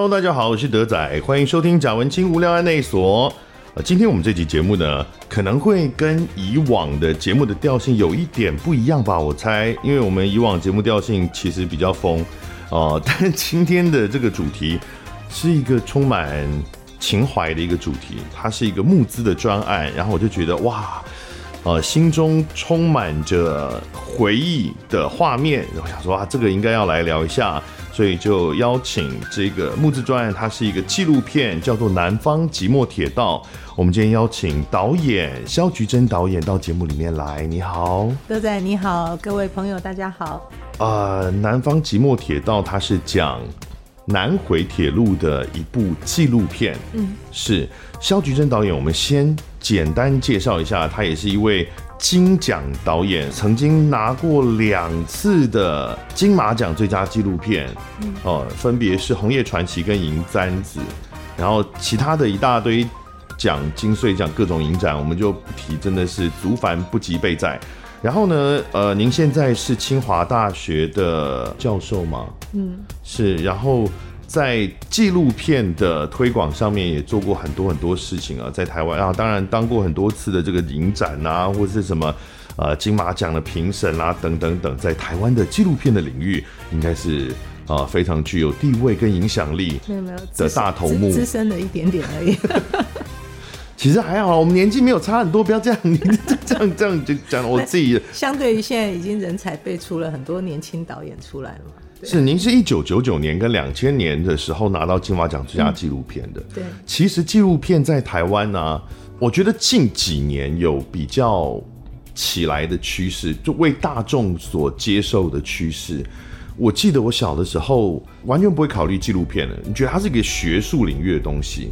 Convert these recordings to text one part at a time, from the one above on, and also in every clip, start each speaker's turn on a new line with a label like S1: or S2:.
S1: Hello，大家好，我是德仔，欢迎收听贾文清无聊案内所。呃，今天我们这集节目呢，可能会跟以往的节目的调性有一点不一样吧，我猜，因为我们以往节目调性其实比较疯哦、呃，但今天的这个主题是一个充满情怀的一个主题，它是一个募资的专案，然后我就觉得哇。呃，心中充满着回忆的画面，我想说啊，这个应该要来聊一下，所以就邀请这个募资专案，它是一个纪录片，叫做《南方即墨铁道》。我们今天邀请导演肖菊珍导演到节目里面来。你好，
S2: 德仔，你好，各位朋友，大家好。
S1: 呃，《南方即墨铁道》它是讲南回铁路的一部纪录片，嗯，是肖菊珍导演。我们先。简单介绍一下，他也是一位金奖导演，曾经拿过两次的金马奖最佳纪录片，哦，分别是《红叶传奇》跟《银簪子》，然后其他的一大堆奖，金穗奖各种影展我们就不提，真的是足凡不及备载。然后呢，呃，您现在是清华大学的教授吗？嗯，是，然后。在纪录片的推广上面也做过很多很多事情啊，在台湾啊，当然当过很多次的这个影展啊，或者是什么呃金马奖的评审啊，等等等，在台湾的纪录片的领域，应该是啊非常具有地位跟影响力的大头目，
S2: 资深了一点点而已。
S1: 其实还好，我们年纪没有差很多，不要这样，你这样这样就讲我自己。
S2: 相对于现在已经人才辈出了很多年轻导演出来了嘛。
S1: 是，您是一九九九年跟两千年的时候拿到金马奖最佳纪录片的。
S2: 对，
S1: 其实纪录片在台湾呢、啊，我觉得近几年有比较起来的趋势，就为大众所接受的趋势。我记得我小的时候完全不会考虑纪录片的，你觉得它是一个学术领域的东西，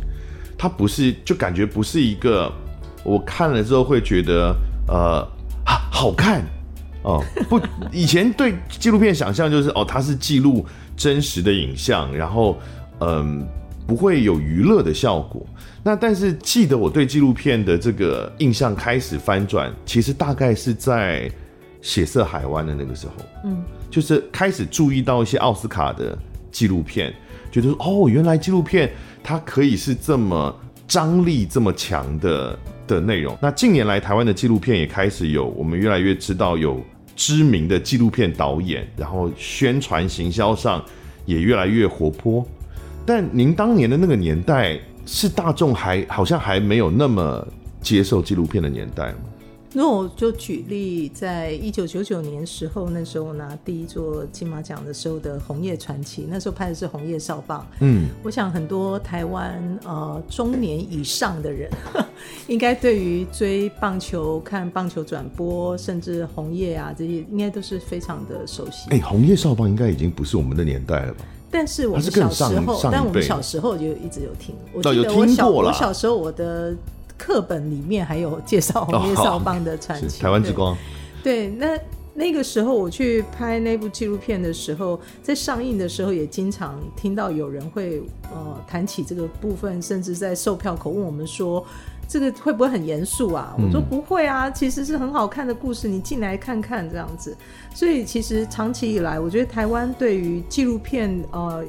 S1: 它不是，就感觉不是一个我看了之后会觉得呃好看。哦，不，以前对纪录片想象就是哦，它是记录真实的影像，然后嗯，不会有娱乐的效果。那但是记得我对纪录片的这个印象开始翻转，其实大概是在《血色海湾》的那个时候，嗯，就是开始注意到一些奥斯卡的纪录片，觉得哦，原来纪录片它可以是这么张力这么强的的内容。那近年来台湾的纪录片也开始有，我们越来越知道有。知名的纪录片导演，然后宣传行销上也越来越活泼。但您当年的那个年代，是大众还好像还没有那么接受纪录片的年代吗？
S2: 那我就举例，在一九九九年时候，那时候拿第一座金马奖的时候的《红叶传奇》，那时候拍的是红叶少棒。嗯，我想很多台湾呃中年以上的人，应该对于追棒球、看棒球转播，甚至红叶啊这些，应该都是非常的熟悉。
S1: 哎、欸，红叶少棒应该已经不是我们的年代了吧？
S2: 但是我们小时候，但我们小时候就一直有听。我记得我小我小时候我的。课本里面还有介绍红叶少棒的传奇，
S1: 台湾之光。
S2: 对，那那个时候我去拍那部纪录片的时候，在上映的时候也经常听到有人会呃谈起这个部分，甚至在售票口问我们说，这个会不会很严肃啊？我说不会啊，其实是很好看的故事，你进来看看这样子。所以其实长期以来，我觉得台湾对于纪录片呃。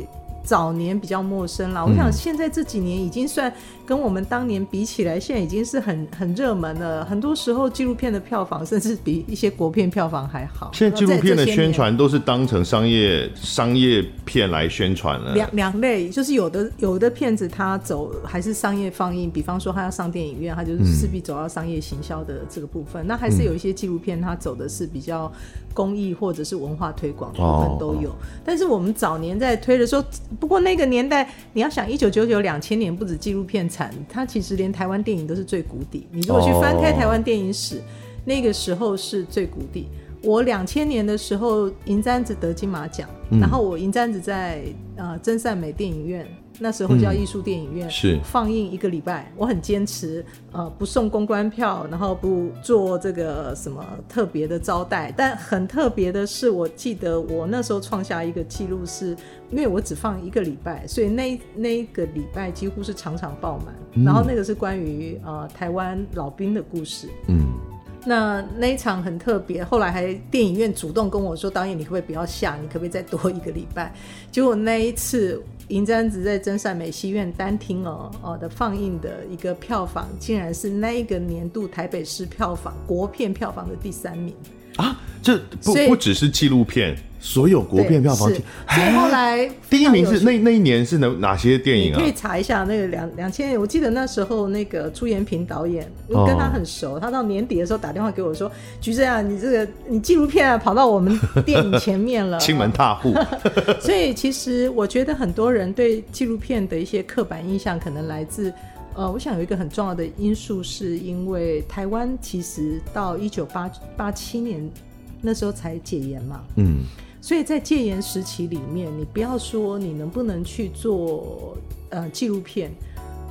S2: 早年比较陌生了，我想现在这几年已经算跟我们当年比起来，现在已经是很很热门了。很多时候纪录片的票房甚至比一些国片票房还好。
S1: 现在纪录片的宣传都是当成商业商业片来宣传了。
S2: 两两类，就是有的有的片子它走还是商业放映，比方说它要上电影院，它就是势必走到商业行销的这个部分。嗯、那还是有一些纪录片，它走的是比较公益或者是文化推广部分都有。但是我们早年在推的时候。不过那个年代，你要想一九九九两千年，不止纪录片产，它其实连台湾电影都是最谷底。你如果去翻开台湾电影史，oh. 那个时候是最谷底。我两千年的时候，银簪子得金马奖，嗯、然后我银簪子在呃真善美电影院。那时候叫艺术电影院，是放映一个礼拜。我很坚持，呃，不送公关票，然后不做这个什么特别的招待。但很特别的是，我记得我那时候创下一个记录，是因为我只放一个礼拜，所以那那一个礼拜几乎是场场爆满。然后那个是关于呃台湾老兵的故事。嗯。那那一场很特别，后来还电影院主动跟我说：“导演，你可不可以不要下？你可不可以再多一个礼拜？”结果那一次，《银簪子》在真善美戏院单厅哦哦的放映的一个票房，竟然是那一个年度台北市票房国片票房的第三名
S1: 啊！这不不只是纪录片。所有国片票房，
S2: 所以后来
S1: 第一名是那那一年是哪哪些电影啊？
S2: 你可以查一下那个两两千年，我记得那时候那个朱延平导演，我跟他很熟，哦、他到年底的时候打电话给我说：“橘子啊，你这个你纪录片啊跑到我们电影前面了，
S1: 亲门踏户。”
S2: 所以其实我觉得很多人对纪录片的一些刻板印象，可能来自呃，我想有一个很重要的因素，是因为台湾其实到一九八八七年那时候才解严嘛，嗯。所以在戒严时期里面，你不要说你能不能去做呃纪录片，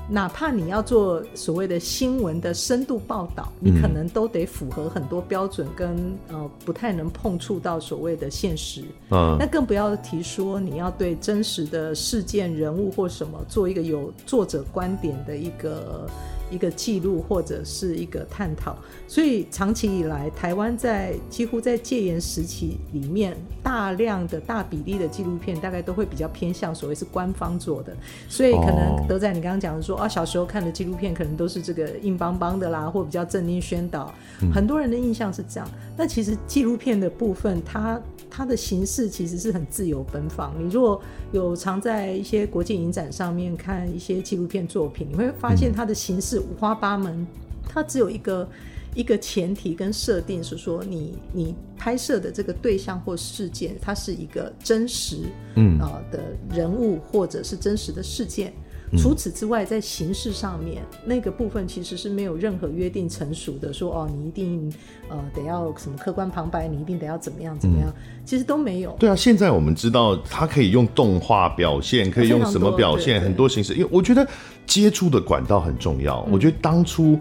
S2: 哪怕你要做所谓的新闻的深度报道，你可能都得符合很多标准跟，跟呃不太能碰触到所谓的现实。嗯，那更不要提说你要对真实的事件人物或什么做一个有作者观点的一个。一个记录或者是一个探讨，所以长期以来，台湾在几乎在戒严时期里面，大量的大比例的纪录片，大概都会比较偏向所谓是官方做的，所以可能德仔你刚刚讲的说啊，小时候看的纪录片可能都是这个硬邦邦的啦，或比较正经宣导，很多人的印象是这样。那其实纪录片的部分，它它的形式其实是很自由奔放。你如果有常在一些国际影展上面看一些纪录片作品，你会发现它的形式五花八门。它只有一个一个前提跟设定是说你，你你拍摄的这个对象或事件，它是一个真实嗯啊的人物或者是真实的事件。除此之外，在形式上面，那个部分其实是没有任何约定成熟的，说哦，你一定呃得要什么客观旁白，你一定得要怎么样怎么样，嗯、其实都没有。对啊，
S1: 现在我们知道它可以用动画表现，可以用什么表现，很多形式。因为我觉得接触的管道很重要。嗯、我觉得当初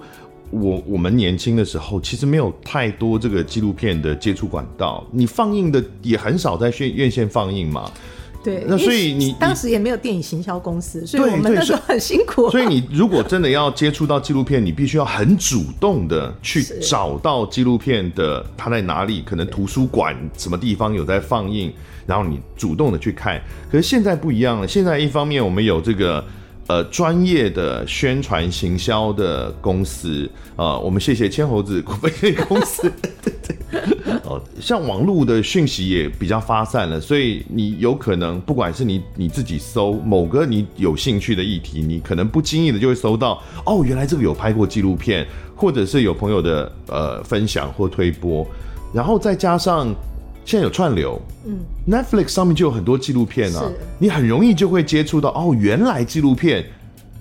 S1: 我我们年轻的时候，其实没有太多这个纪录片的接触管道，你放映的也很少在院院线放映嘛。
S2: 对，
S1: 那所以你
S2: 当时也没有电影行销公司，所以我们那时候很辛苦。
S1: 所以你如果真的要接触到纪录片，你必须要很主动的去找到纪录片的它在哪里，可能图书馆什么地方有在放映，然后你主动的去看。可是现在不一样了，现在一方面我们有这个。呃，专业的宣传行销的公司、呃，我们谢谢千猴子股份公司。哦，像网络的讯息也比较发散了，所以你有可能，不管是你你自己搜某个你有兴趣的议题，你可能不经意的就会搜到，哦，原来这个有拍过纪录片，或者是有朋友的呃分享或推播，然后再加上。现在有串流，嗯，Netflix 上面就有很多纪录片啊，你很容易就会接触到哦，原来纪录片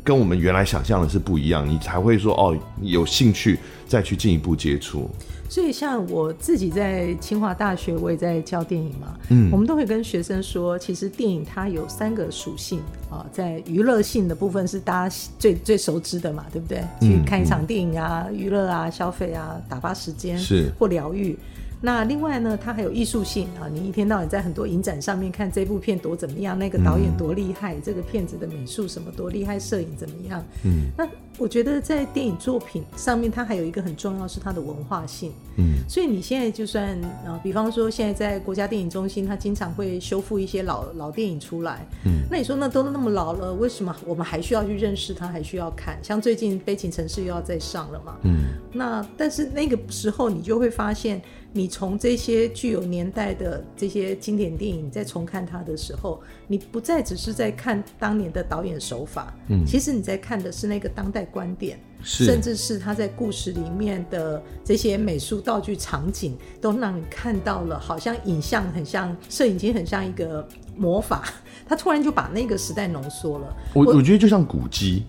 S1: 跟我们原来想象的是不一样，你才会说哦，有兴趣再去进一步接触。
S2: 所以像我自己在清华大学，我也在教电影嘛，嗯，我们都会跟学生说，其实电影它有三个属性啊，在娱乐性的部分是大家最最熟知的嘛，对不对？去看一场电影啊，娱乐啊，消费啊，打发时间是。或疗愈。那另外呢，它还有艺术性啊！你一天到晚在很多影展上面看这部片多怎么样，那个导演多厉害，嗯、这个片子的美术什么多厉害，摄影怎么样？嗯，那我觉得在电影作品上面，它还有一个很重要是它的文化性。嗯，所以你现在就算啊，比方说现在在国家电影中心，它经常会修复一些老老电影出来。嗯，那你说那都那么老了，为什么我们还需要去认识它，还需要看？像最近《悲情城市》又要再上了嘛？嗯，那但是那个时候你就会发现。你从这些具有年代的这些经典电影再重看它的时候，你不再只是在看当年的导演手法，嗯，其实你在看的是那个当代观点，是，甚至是他在故事里面的这些美术道具场景，都让你看到了，好像影像很像摄影机，很像一个魔法，他突然就把那个时代浓缩了。
S1: 我我觉得就像古迹，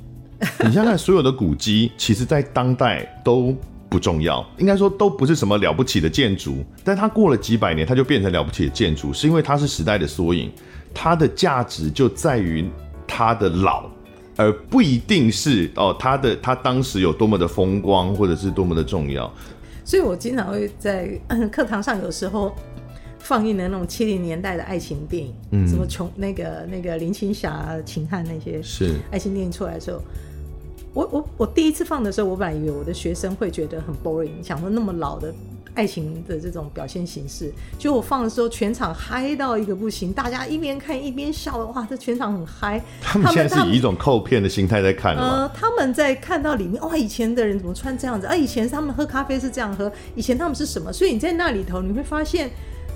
S1: 你现在所有的古迹，其实在当代都。不重要，应该说都不是什么了不起的建筑，但它过了几百年，它就变成了不起的建筑，是因为它是时代的缩影，它的价值就在于它的老，而不一定是哦它的它当时有多么的风光或者是多么的重要。
S2: 所以我经常会在课堂上有时候放映的那种七零年代的爱情电影，嗯，什么琼那个那个林青霞、秦汉那些是爱情电影出来的时候。我我我第一次放的时候，我本来以为我的学生会觉得很 boring，想说那么老的爱情的这种表现形式，就我放的时候，全场嗨到一个不行，大家一边看一边笑的，哇，这全场很嗨。
S1: 他们现在是以一种扣片的心态在看
S2: 呃，他们在看到里面，哇，以前的人怎么穿这样子？啊，以前他们喝咖啡是这样喝，以前他们是什么？所以你在那里头，你会发现。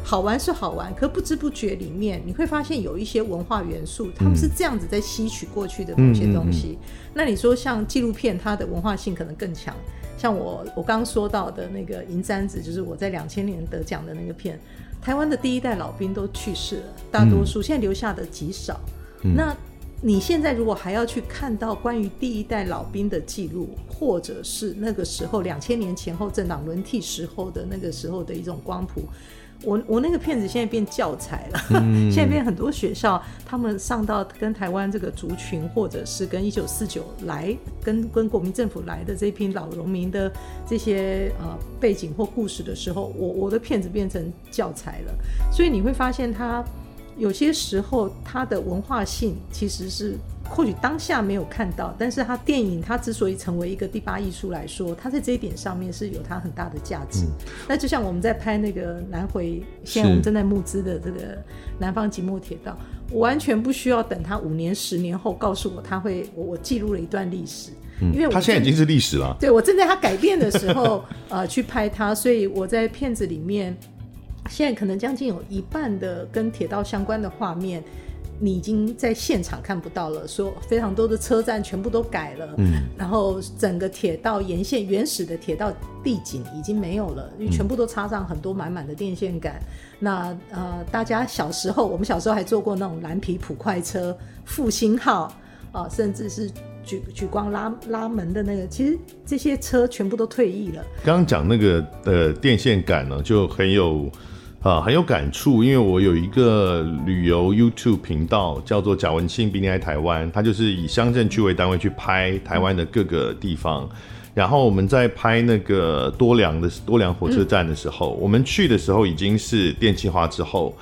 S2: 好玩是好玩，可不知不觉里面你会发现有一些文化元素，他们是这样子在吸取过去的某些东西。嗯嗯嗯嗯、那你说像纪录片，它的文化性可能更强。像我我刚说到的那个银簪子，就是我在两千年得奖的那个片，台湾的第一代老兵都去世了，大多数现在留下的极少。嗯、那你现在如果还要去看到关于第一代老兵的记录，或者是那个时候两千年前后政党轮替时候的那个时候的一种光谱。我我那个片子现在变教材了，嗯、现在变很多学校，他们上到跟台湾这个族群，或者是跟一九四九来跟跟国民政府来的这批老农民的这些呃背景或故事的时候，我我的片子变成教材了，所以你会发现它有些时候它的文化性其实是。或许当下没有看到，但是他电影他之所以成为一个第八艺术来说，他在这一点上面是有他很大的价值。嗯、那就像我们在拍那个南回，现在我们正在募资的这个南方寂寞铁道，我完全不需要等他五年、十年后告诉我他会我我记录了一段历史，
S1: 嗯、因为我他现在已经是历史了。
S2: 对，我正在他改变的时候 呃去拍他，所以我在片子里面现在可能将近有一半的跟铁道相关的画面。你已经在现场看不到了，说非常多的车站全部都改了，嗯，然后整个铁道沿线原始的铁道地景已经没有了，因为全部都插上很多满满的电线杆。嗯、那呃，大家小时候，我们小时候还坐过那种蓝皮普快车、复兴号啊、呃，甚至是举举光拉拉门的那个，其实这些车全部都退役了。
S1: 刚刚讲那个呃电线杆呢，就很有。啊，很有感触，因为我有一个旅游 YouTube 频道，叫做贾文庆比你爱台湾，他就是以乡镇区为单位去拍台湾的各个地方。然后我们在拍那个多良的多良火车站的时候，我们去的时候已经是电气化之后。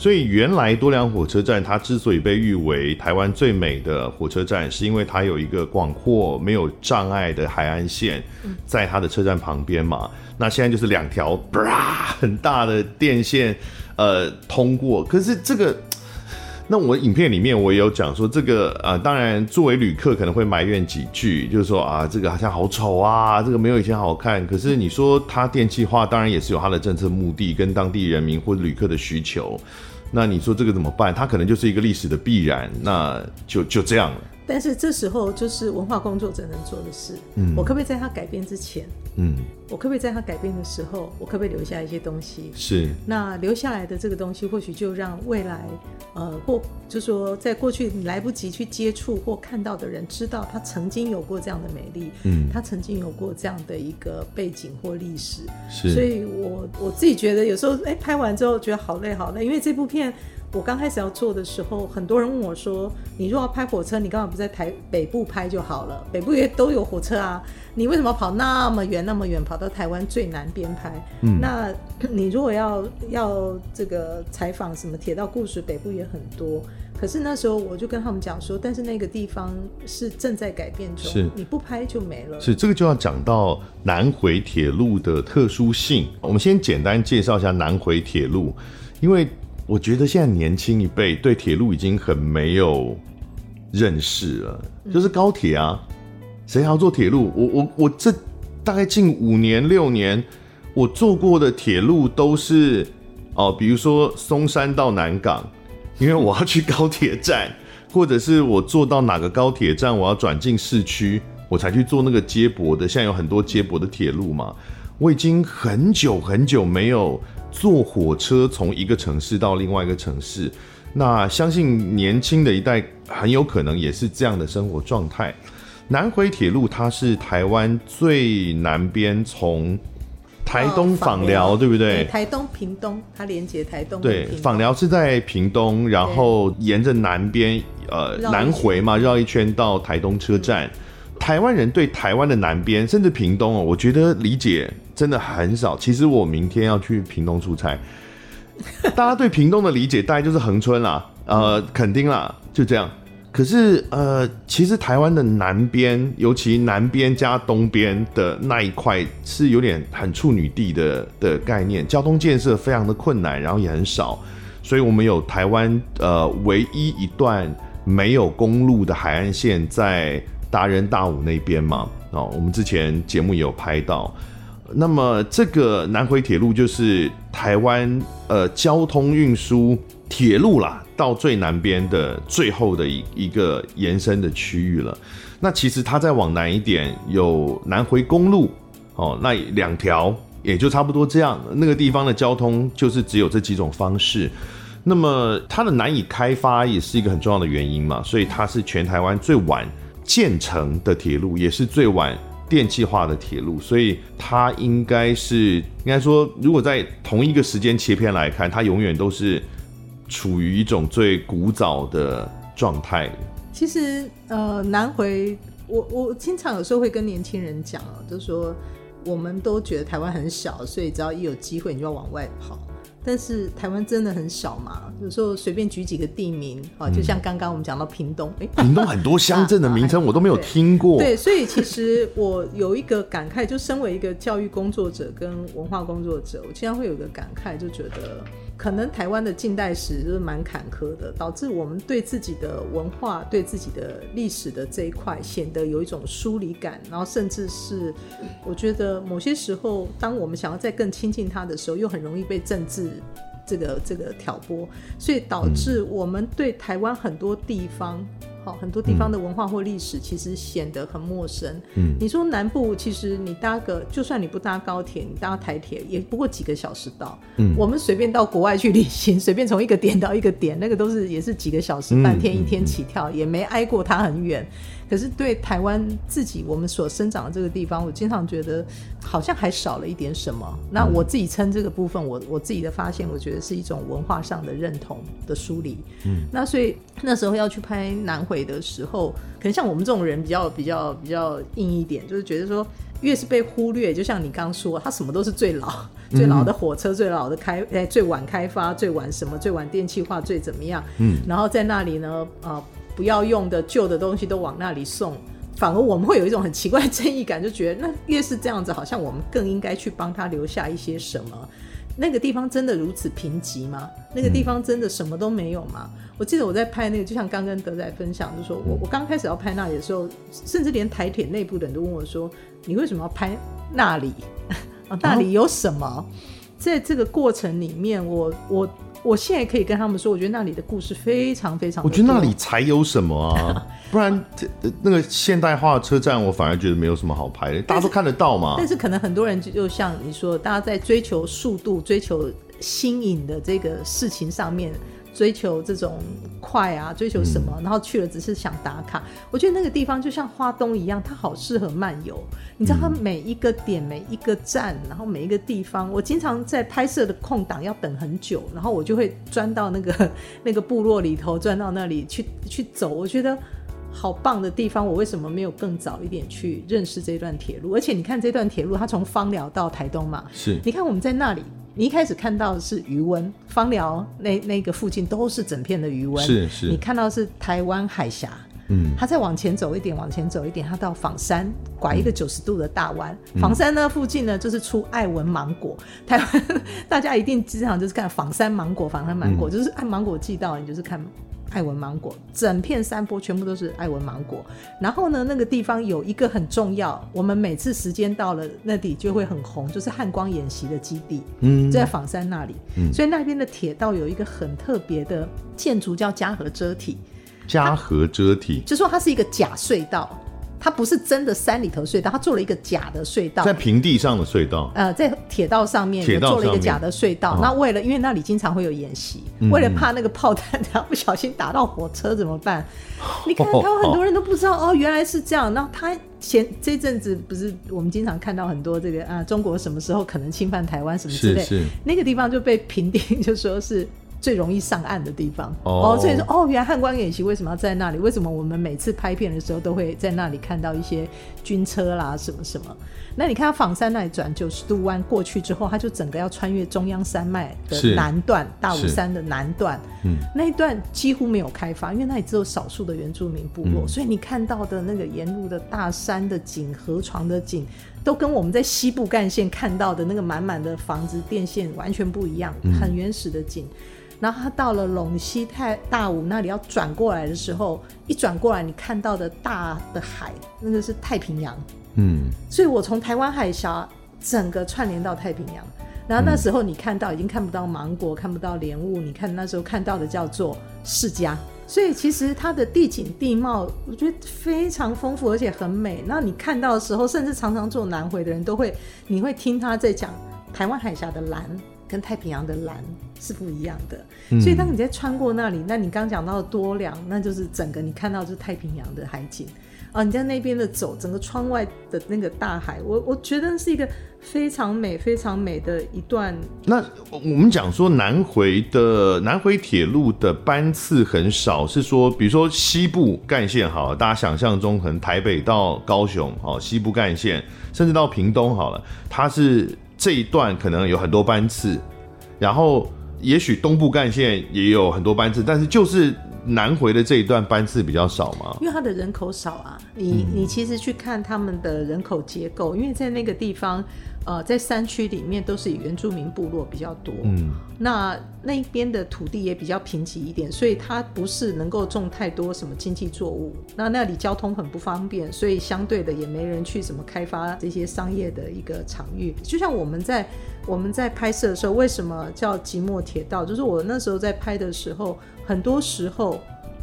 S1: 所以原来多良火车站它之所以被誉为台湾最美的火车站，是因为它有一个广阔没有障碍的海岸线，在它的车站旁边嘛。那现在就是两条很大的电线呃通过，可是这个，那我影片里面我也有讲说这个啊、呃，当然作为旅客可能会埋怨几句，就是说啊这个好像好丑啊，这个没有以前好看。可是你说它电气化，当然也是有它的政策目的跟当地人民或旅客的需求。那你说这个怎么办？它可能就是一个历史的必然，那就就这样了。
S2: 但是这时候就是文化工作者能做的事。嗯，我可不可以在他改变之前，嗯，我可不可以在他改变的时候，我可不可以留下一些东西？
S1: 是。
S2: 那留下来的这个东西，或许就让未来，呃，或就说在过去你来不及去接触或看到的人，知道他曾经有过这样的美丽，嗯，他曾经有过这样的一个背景或历史。
S1: 是。
S2: 所以我我自己觉得有时候，哎，拍完之后觉得好累好累，因为这部片。我刚开始要做的时候，很多人问我说：“你如果要拍火车，你干嘛不在台北部拍就好了？北部也都有火车啊，你为什么跑那么远那么远，跑到台湾最南边拍？嗯，那 你如果要要这个采访什么铁道故事，北部也很多。可是那时候我就跟他们讲说，但是那个地方是正在改变中，是你不拍就没了。
S1: 是这个就要讲到南回铁路的特殊性。我们先简单介绍一下南回铁路，因为。我觉得现在年轻一辈对铁路已经很没有认识了，就是高铁啊，谁还要坐铁路？我我我这大概近五年六年，我坐过的铁路都是哦，比如说松山到南港，因为我要去高铁站，或者是我坐到哪个高铁站，我要转进市区，我才去坐那个接驳的。现在有很多接驳的铁路嘛，我已经很久很久没有。坐火车从一个城市到另外一个城市，那相信年轻的一代很有可能也是这样的生活状态。南回铁路它是台湾最南边，从台东访寮，对不对？
S2: 台东屏东，它连接台东。
S1: 对，访寮是在屏东，然后沿着南边，呃，南回嘛，绕一圈到台东车站。台湾人对台湾的南边，甚至屏东哦，我觉得理解真的很少。其实我明天要去屏东出差，大家对屏东的理解大概就是恒春啦，呃，垦丁啦，就这样。可是呃，其实台湾的南边，尤其南边加东边的那一块，是有点很处女地的的概念，交通建设非常的困难，然后也很少，所以我们有台湾呃唯一一段没有公路的海岸线在达人大武那边嘛，哦，我们之前节目也有拍到。那么这个南回铁路就是台湾呃交通运输铁路啦，到最南边的最后的一一个延伸的区域了。那其实它再往南一点有南回公路哦，那两条也就差不多这样。那个地方的交通就是只有这几种方式。那么它的难以开发也是一个很重要的原因嘛，所以它是全台湾最晚建成的铁路，也是最晚。电气化的铁路，所以它应该是应该说，如果在同一个时间切片来看，它永远都是处于一种最古早的状态。
S2: 其实，呃，南回，我我经常有时候会跟年轻人讲啊，就说，我们都觉得台湾很小，所以只要一有机会，你就要往外跑。但是台湾真的很小嘛？有时候随便举几个地名啊，就像刚刚我们讲到屏东，哎、
S1: 嗯，屏东很多乡镇的名称 我都没有听过。
S2: 对，所以其实我有一个感慨，就身为一个教育工作者跟文化工作者，我经常会有一个感慨，就觉得。可能台湾的近代史就是蛮坎坷的，导致我们对自己的文化、对自己的历史的这一块显得有一种疏离感，然后甚至是我觉得某些时候，当我们想要再更亲近它的时候，又很容易被政治这个这个挑拨，所以导致我们对台湾很多地方。好，很多地方的文化或历史其实显得很陌生。嗯，你说南部，其实你搭个，就算你不搭高铁，你搭台铁也不过几个小时到。嗯，我们随便到国外去旅行，随便从一个点到一个点，那个都是也是几个小时，半天一天起跳，也没挨过它很远。可是对台湾自己，我们所生长的这个地方，我经常觉得好像还少了一点什么。那我自己称这个部分，我我自己的发现，我觉得是一种文化上的认同的梳理。嗯，那所以那时候要去拍南回的时候，可能像我们这种人比较比较比较硬一点，就是觉得说越是被忽略，就像你刚说，它什么都是最老、最老的火车、最老的开、哎，最晚开发、最晚什么、最晚电气化、最怎么样。嗯，然后在那里呢，啊、呃。不要用的旧的东西都往那里送，反而我们会有一种很奇怪的正义感，就觉得那越是这样子，好像我们更应该去帮他留下一些什么。那个地方真的如此贫瘠吗？那个地方真的什么都没有吗？我记得我在拍那个，就像刚跟德仔分享，就说我我刚开始要拍那里的时候，甚至连台铁内部的人都问我说：“你为什么要拍那里？啊，那里有什么？”、在这个过程里面，我我。我现在可以跟他们说，我觉得那里的故事非常非常。
S1: 我觉得那里才有什么啊，不然那个现代化的车站，我反而觉得没有什么好拍的，大家都看得到嘛。
S2: 但是可能很多人就就像你说，大家在追求速度、追求新颖的这个事情上面。追求这种快啊，追求什么？然后去了只是想打卡。嗯、我觉得那个地方就像花东一样，它好适合漫游。你知道，它每一个点、每一个站，然后每一个地方，我经常在拍摄的空档要等很久，然后我就会钻到那个 那个部落里头，钻到那里去去走。我觉得好棒的地方，我为什么没有更早一点去认识这段铁路？而且你看这段铁路，它从芳寮到台东嘛，是你看我们在那里。你一开始看到的是余温，芳寮那那个附近都是整片的余温。是是。你看到的是台湾海峡，嗯，它再往前走一点，往前走一点，它到仿山，拐一个九十度的大弯。嗯、枋山呢附近呢，就是出爱文芒果。台湾大家一定经常就是看仿山芒果，仿山芒果，嗯、就是按芒果季到，你就是看。爱文芒果，整片山坡全部都是爱文芒果。然后呢，那个地方有一个很重要，我们每次时间到了那里就会很红，就是汉光演习的基地，嗯，在房山那里。嗯，所以那边的铁道有一个很特别的建筑，叫嘉禾遮体。
S1: 嘉禾遮体，
S2: 就说它是一个假隧道。它不是真的山里头隧道，它做了一个假的隧道，
S1: 在平地上的隧道。
S2: 呃，在铁道上面也做了一个假的隧道。那为了，因为那里经常会有演习，嗯、为了怕那个炮弹 它不小心打到火车怎么办？嗯、你看，台湾很多人都不知道哦，哦，原来是这样。然后他前这阵子不是我们经常看到很多这个啊，中国什么时候可能侵犯台湾什么之类，是是那个地方就被评定 就说是。最容易上岸的地方。
S1: 哦，
S2: 哦，所以说哦，原来汉光演习为什么要在那里？为什么我们每次拍片的时候都会在那里看到一些军车啦，什么什么？那你看他仿山那里转九十度弯过去之后，他就整个要穿越中央山脉的南段，大武山的南段，嗯，那一段几乎没有开发，因为那里只有少数的原住民部落，嗯，所以你看到的那个沿路的大山的景、河床的景，都跟我们在西部干线看到的那个满满的房子、电线完全不一样，很原始的景。然后他到了陇西太大武那里要转过来的时候，一转过来，你看到的大的海，那个是太平洋。嗯，所以我从台湾海峡整个串联到太平洋，然后那时候你看到已经看不到芒果，看不到莲雾，你看那时候看到的叫做释迦。所以其实它的地景地貌，我觉得非常丰富，而且很美。那你看到的时候，甚至常常做南回的人都会，你会听他在讲台湾海峡的蓝跟太平洋的蓝是不一样的。嗯、所以当你在穿过那里，那你刚讲到的多良，那就是整个你看到就是太平洋的海景。啊，你在那边的走，整个窗外的那个大海，我我觉得是一个非常美、非常美的一段。
S1: 那我们讲说南回的南回铁路的班次很少，是说，比如说西部干线好了，大家想象中可能台北到高雄，哦，西部干线，甚至到屏东好了，它是这一段可能有很多班次，然后也许东部干线也有很多班次，但是就是。南回的这一段班次比较少嘛？
S2: 因为它的人口少啊，你你其实去看他们的人口结构，因为在那个地方。呃，在山区里面都是以原住民部落比较多，嗯，那那边的土地也比较贫瘠一点，所以它不是能够种太多什么经济作物。那那里交通很不方便，所以相对的也没人去什么开发这些商业的一个场域。就像我们在我们在拍摄的时候，为什么叫即墨铁道？就是我那时候在拍的时候，很多时候。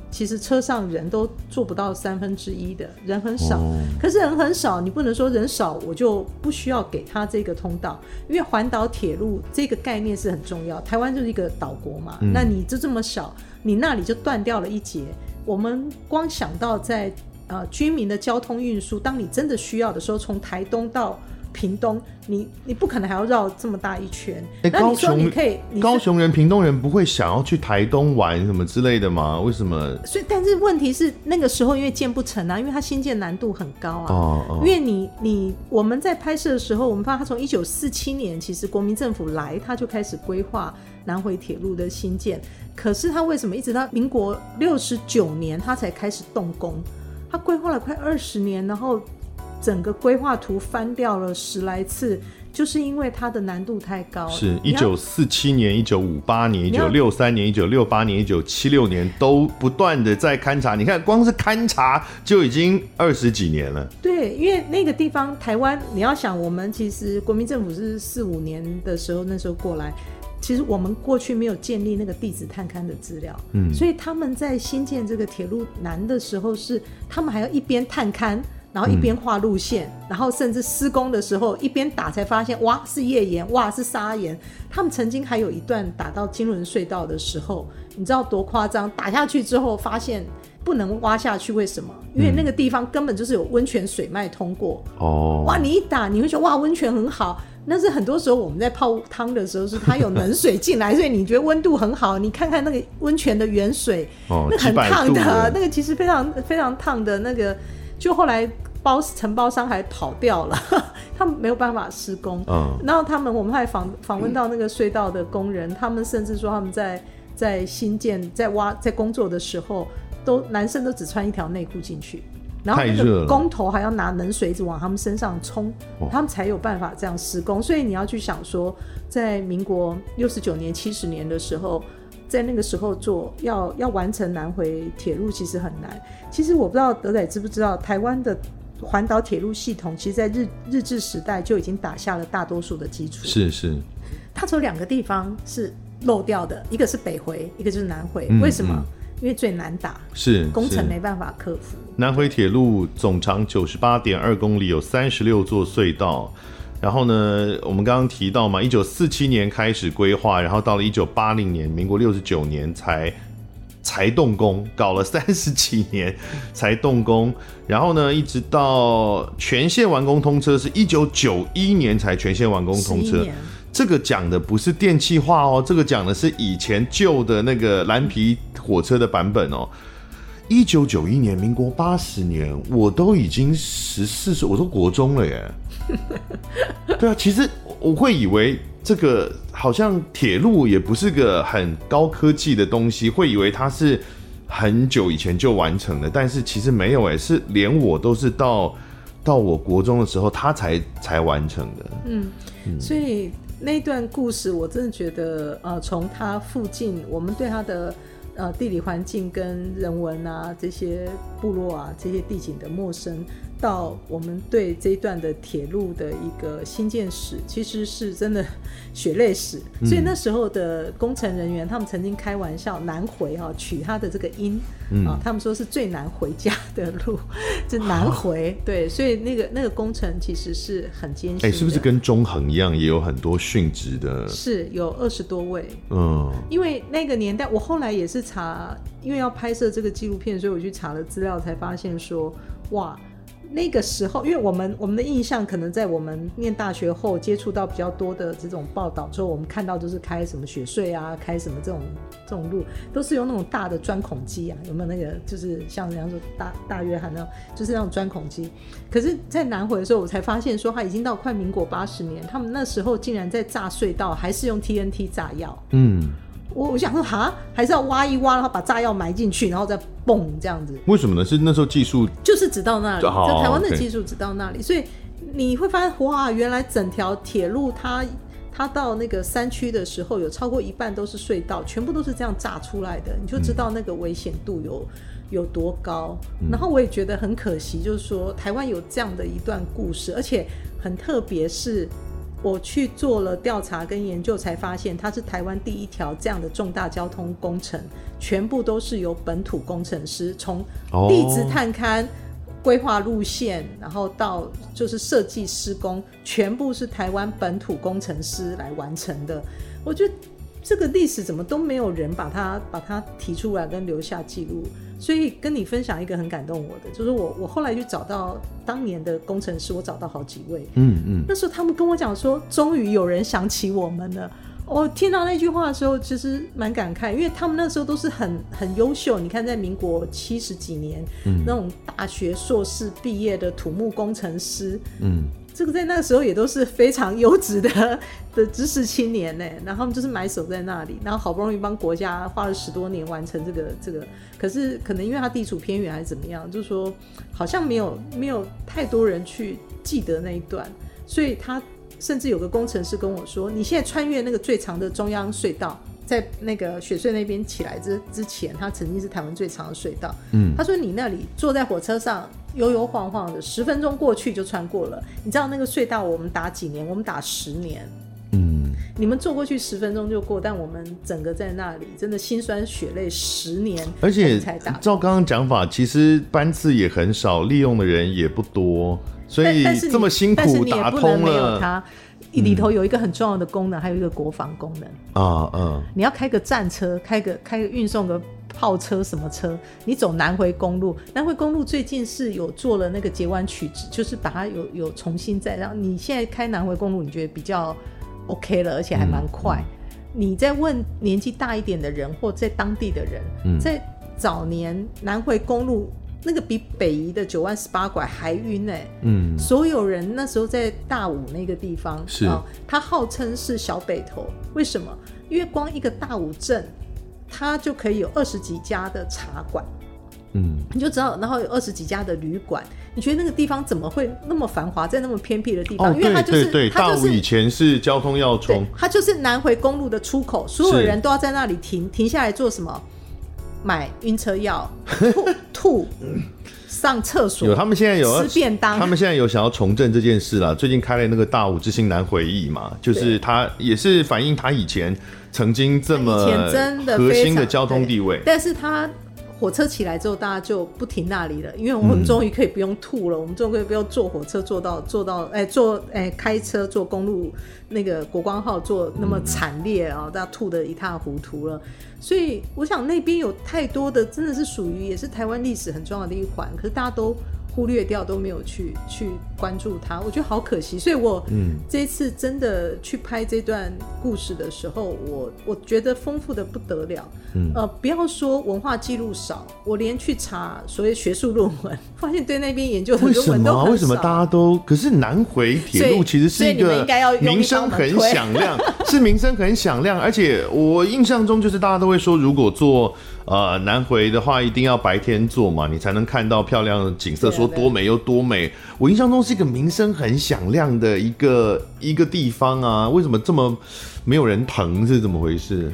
S2: 其实车上人都做不到三分之一的人很少，哦，可是人很少，你不能说人少我就不需要给他这个通道，因为环岛铁路这个概念是很重要。台湾就是一个岛国嘛，嗯，那你就这么小，你那里就断掉了一节。我们光想到在呃居民的交通运输，当你真的需要的时候，从台东到。屏东，你你不可能还要绕这么大一圈。
S1: 欸、那你说你可以，高雄人、屏东人不会想要去台东玩什么之类的吗？为什么？
S2: 所以，但是问题是那个时候因为建不成啊，因为它新建难度很高啊。哦哦。因为你你我们在拍摄的时候，我们发现他从一九四七年，其实国民政府来，他就开始规划南回铁路的新建。可是他为什么一直到民国六十九年，他才开始动工？他规划了快二十年，然后。整个规划图翻掉了十来次，就是因为它的难度太高。
S1: 是一九四七年、一九五八年、一九六三年、一九六八年、一九七六年都不断的在勘察。你看，光是勘察就已经二十几年了。
S2: 对，因为那个地方台湾，你要想，我们其实国民政府是四五年的时候那时候过来，其实我们过去没有建立那个地质探勘的资料，嗯，所以他们在新建这个铁路南的时候是，是他们还要一边探勘。然后一边画路线，嗯，然后甚至施工的时候一边打，才发现哇是页岩，哇是砂岩。他们曾经还有一段打到金轮隧道的时候，你知道多夸张？打下去之后发现不能挖下去，为什么？因为那个地方根本就是有温泉水脉通过。哦，哇，你一打你会觉得哇温泉很好，但是很多时候我们在泡汤的时候是它有冷水进来，所以你觉得温度很好。你看看那个温泉的原水，哦，那很烫的，那个其实非常非常烫的那个，就后来。包承包商还跑掉了，他们没有办法施工。嗯，然后他们我们还访访问到那个隧道的工人，嗯，他们甚至说他们在在新建在挖在工作的时候，都男生都只穿一条内裤进去，然后那个工头还要拿冷水一直往他们身上冲，他们才有办法这样施工。所以你要去想说，在民国六十九年七十年的时候，在那个时候做要要完成南回铁路其实很难。其实我不知道德仔知不知道台湾的。环岛铁路系统其实，在日日治时代就已经打下了大多数的基础。
S1: 是是，
S2: 它只有两个地方是漏掉的，一个是北回，一个就是南回。嗯、为什么、嗯？因为最难打，
S1: 是
S2: 工程没办法克服。
S1: 南回铁路总长九十八点二公里，有三十六座隧道。然后呢，我们刚刚提到嘛，一九四七年开始规划，然后到了一九八零年，民国六十九年才。才动工，搞了 三十几年才动工，然后呢，一直到全线完工通车是一九九一年才全线完工通车，这个讲的不是电气化哦，这个讲的是以前旧的那个蓝皮火车的版本哦。一九九一年，民国八十年，我都已经十四岁，我都国中了耶。对啊，其实我会以为这个好像铁路也不是个很高科技的东西，会以为它是很久以前就完成的，但是其实没有哎，是连我都是到到我国中的时候，它才才完成的。
S2: 嗯，嗯，所以那段故事，我真的觉得，呃，从它附近，我们对它的。呃，地理环境跟人文啊，这些部落啊，这些地景的陌生。到我们对这一段的铁路的一个新建史，其实是真的血泪史。所以那时候的工程人员，他们曾经开玩笑南回哈、啊，取他的这个音啊，他们说是最难回家的路，就南回。对，所以那个那个工程其实是很艰辛。哎，
S1: 是不是跟中横一样，也有很多殉职的？
S2: 是有二十多位。
S1: 嗯，
S2: 因为那个年代，我后来也是查，因为要拍摄这个纪录片，所以我去查了资料，才发现说，哇。那个时候，因为我们我们的印象可能在我们念大学后接触到比较多的这种报道之后，我们看到就是开什么雪隧啊，开什么这种这种路，都是用那种大的钻孔机啊，有没有那个就是像人家说大大约翰那种，就是那种钻孔机。可是，在南回的时候，我才发现说，他已经到快民国八十年，他们那时候竟然在炸隧道，还是用 TNT 炸药。
S1: 嗯。
S2: 我我想说，哈，还是要挖一挖，然后把炸药埋进去，然后再蹦这样子。
S1: 为什么呢？是那时候技术
S2: 就是只到那里，在台湾的技术只到那里，所以你会发现，哇，原来整条铁路它它到那个山区的时候，有超过一半都是隧道，全部都是这样炸出来的，你就知道那个危险度有有多高。然后我也觉得很可惜，就是说台湾有这样的一段故事，而且很特别是。我去做了调查跟研究，才发现它是台湾第一条这样的重大交通工程，全部都是由本土工程师从地质探勘、规划路线，然后到就是设计施工，全部是台湾本土工程师来完成的。我觉得这个历史怎么都没有人把它把它提出来跟留下记录。所以跟你分享一个很感动我的，就是我我后来去找到当年的工程师，我找到好几位，
S1: 嗯嗯，
S2: 那时候他们跟我讲说，终于有人想起我们了。我听到那句话的时候，其实蛮感慨，因为他们那时候都是很很优秀。你看，在民国七十几年，嗯，那种大学硕士毕业的土木工程师，
S1: 嗯。
S2: 这个在那个时候也都是非常优质的 的知识青年呢，然后他们就是埋首在那里，然后好不容易帮国家花了十多年完成这个这个，可是可能因为他地处偏远还是怎么样，就是说好像没有没有太多人去记得那一段，所以他甚至有个工程师跟我说：“你现在穿越那个最长的中央隧道。”在那个雪穗那边起来之之前，它曾经是台湾最长的隧道。
S1: 嗯，
S2: 他说你那里坐在火车上悠悠晃晃的，十分钟过去就穿过了。你知道那个隧道我们打几年？我们打十年。
S1: 嗯，
S2: 你们坐过去十分钟就过，但我们整个在那里真的心酸血泪十年，
S1: 而且照刚刚讲法，其实班次也很少，利用的人也不多，所以这么辛苦打通了。
S2: 里头有一个很重要的功能，嗯、还有一个国防功能
S1: 啊，嗯，
S2: 你要开个战车，开个开个运送个炮车什么车，你走南回公路，南回公路最近是有做了那个截弯取直，就是把它有有重新再让你现在开南回公路，你觉得比较 OK 了，而且还蛮快。你在问年纪大一点的人或在当地的人，
S1: 嗯、
S2: 在早年南回公路。那个比北宜的九弯十八拐还晕哎、欸，
S1: 嗯，
S2: 所有人那时候在大武那个地方
S1: 是，
S2: 哦，它号称是小北投，为什么？因为光一个大武镇，它就可以有二十几家的茶馆，
S1: 嗯，
S2: 你就知道，然后有二十几家的旅馆，你觉得那个地方怎么会那么繁华，在那么偏僻的地方？
S1: 哦、
S2: 因为它就是
S1: 对对对
S2: 它就是
S1: 大武以前是交通要冲，
S2: 它就是南回公路的出口，所有人都要在那里停停下来做什么？买晕车药，吐 吐，上厕所。
S1: 有他们现在有
S2: 吃便当，
S1: 他们现在有想要重振这件事了。最近开了那个大武之星南回忆嘛，就是他也是反映他以前曾经这么核心的交通地位，
S2: 但是他。火车起来之后，大家就不停那里了，因为我们终于可以不用吐了，我们终于可以不用坐火车坐到坐到哎、坐哎、欸、开车坐公路那个国光号坐那么惨烈啊，大家吐得一塌糊涂了。所以我想那边有太多的真的是属于也是台湾历史很重要的一环，可是大家都忽略掉，都没有去去关注它，我觉得好可惜。所以我嗯，这一次真的去拍这段故事的时候，我我觉得丰富的不得了。嗯，呃，不要说文化记录少，我连去查所谓学术论文，发现对那边研究的论文都很少。
S1: 为什么？为什么大家都？可是南回铁路其实是一个名声很响亮，是名声很响亮，而且我印象中就是大家都会说，如果做。呃，南回的话一定要白天做嘛，你才能看到漂亮的景色，说多美又多美。我印象中是一个名声很响亮的一个一个地方啊，为什么这么没有人疼？是怎么回事？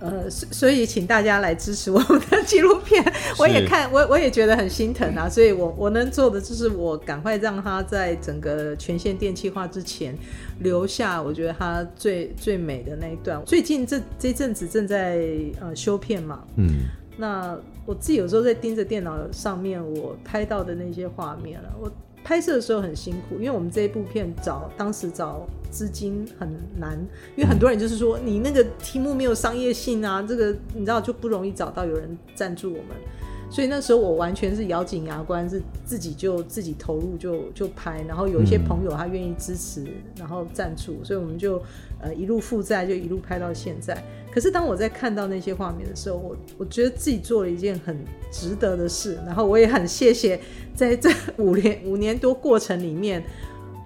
S2: 呃，所以请大家来支持我们的纪录片，我也看，我我也觉得很心疼啊。所以我我能做的就是我赶快让他在整个全线电气化之前留下，我觉得他最最美的那一段。最近这这阵子正在呃修片嘛，嗯。那我自己有时候在盯着电脑上面，我拍到的那些画面了。我拍摄的时候很辛苦，因为我们这一部片找当时找资金很难，因为很多人就是说你那个题目没有商业性啊，这个你知道就不容易找到有人赞助我们。所以那时候我完全是咬紧牙关，是自己就自己投入就就拍，然后有一些朋友他愿意支持，然后赞助，所以我们就呃一路负债就一路拍到现在。可是当我在看到那些画面的时候，我我觉得自己做了一件很值得的事，然后我也很谢谢在这五年 五年多过程里面，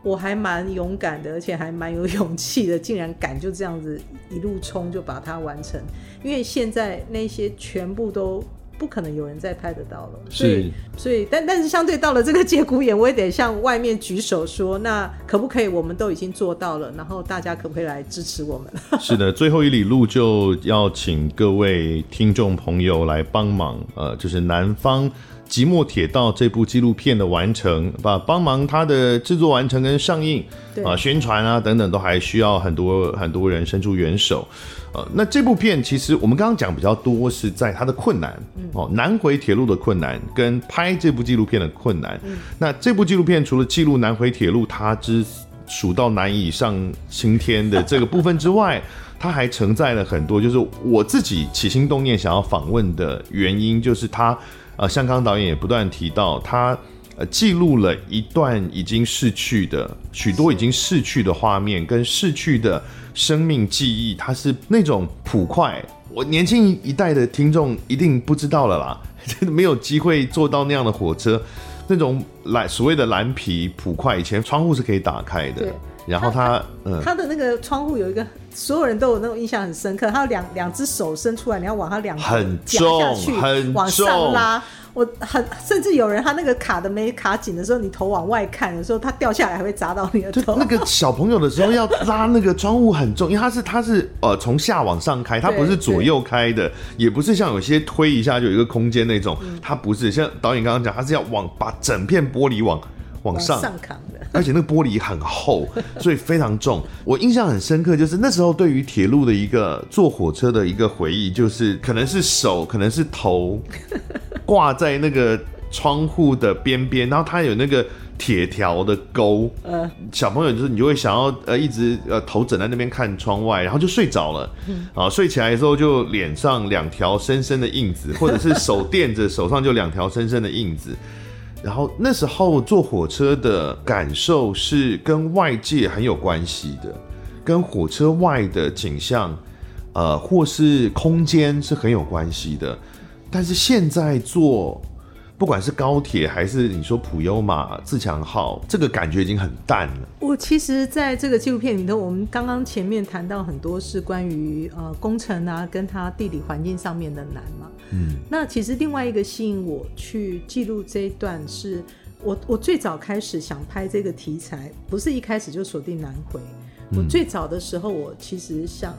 S2: 我还蛮勇敢的，而且还蛮有勇气的，竟然敢就这样子一路冲就把它完成，因为现在那些全部都。不可能有人再拍得到了，所以，所以，但但是相对到了这个节骨眼，我也得向外面举手说，那可不可以？我们都已经做到了，然后大家可不可以来支持我们？
S1: 是的，最后一里路就要请各位听众朋友来帮忙，呃，就是南方寂寞铁道这部纪录片的完成，把帮忙它的制作完成跟上映啊、呃、宣传啊等等，都还需要很多很多人伸出援手。呃，那这部片其实我们刚刚讲比较多是在它的困难，哦，南回铁路的困难跟拍这部纪录片的困难。那这部纪录片除了记录南回铁路它之蜀道难以上青天的这个部分之外，它还承载了很多，就是我自己起心动念想要访问的原因，就是它，呃，像刚刚导演也不断提到，它呃记录了一段已经逝去的许多已经逝去的画面跟逝去的。生命记忆，它是那种普快，我年轻一代的听众一定不知道了啦，没有机会坐到那样的火车，那种蓝所谓的蓝皮普快，以前窗户是可以打开的，然后它，它嗯，
S2: 它的那个窗户有一个，所有人都有那种印象很深刻，它有两两只手伸出来，你要往它两
S1: 很很重
S2: 往上拉。我很甚至有人他那个卡的没卡紧的时候，你头往外看的时候，他掉下来还会砸到你的头。
S1: 那个小朋友的时候要拉那个窗户很重，因为它是它是呃从下往上开，它不是左右开的，也不是像有些推一下就有一个空间那种，它不是像导演刚刚讲，它是要往把整片玻璃往往上，
S2: 往上扛的，
S1: 而且那个玻璃很厚，所以非常重。我印象很深刻，就是那时候对于铁路的一个坐火车的一个回忆，就是可能是手，可能是头。挂在那个窗户的边边，然后它有那个铁条的钩，呃，小朋友就是你就会想要呃一直呃头枕在那边看窗外，然后就睡着了，嗯，啊，睡起来的时候就脸上两条深深的印子，或者是手垫着手上就两条深深的印子，然后那时候坐火车的感受是跟外界很有关系的，跟火车外的景象，呃，或是空间是很有关系的。但是现在坐，不管是高铁还是你说普悠玛、自强号，这个感觉已经很淡了。
S2: 我其实在这个纪录片里头，我们刚刚前面谈到很多是关于呃工程啊，跟它地理环境上面的难嘛。嗯，那其实另外一个吸引我去记录这一段是，是我我最早开始想拍这个题材，不是一开始就锁定南回。我最早的时候，我其实想。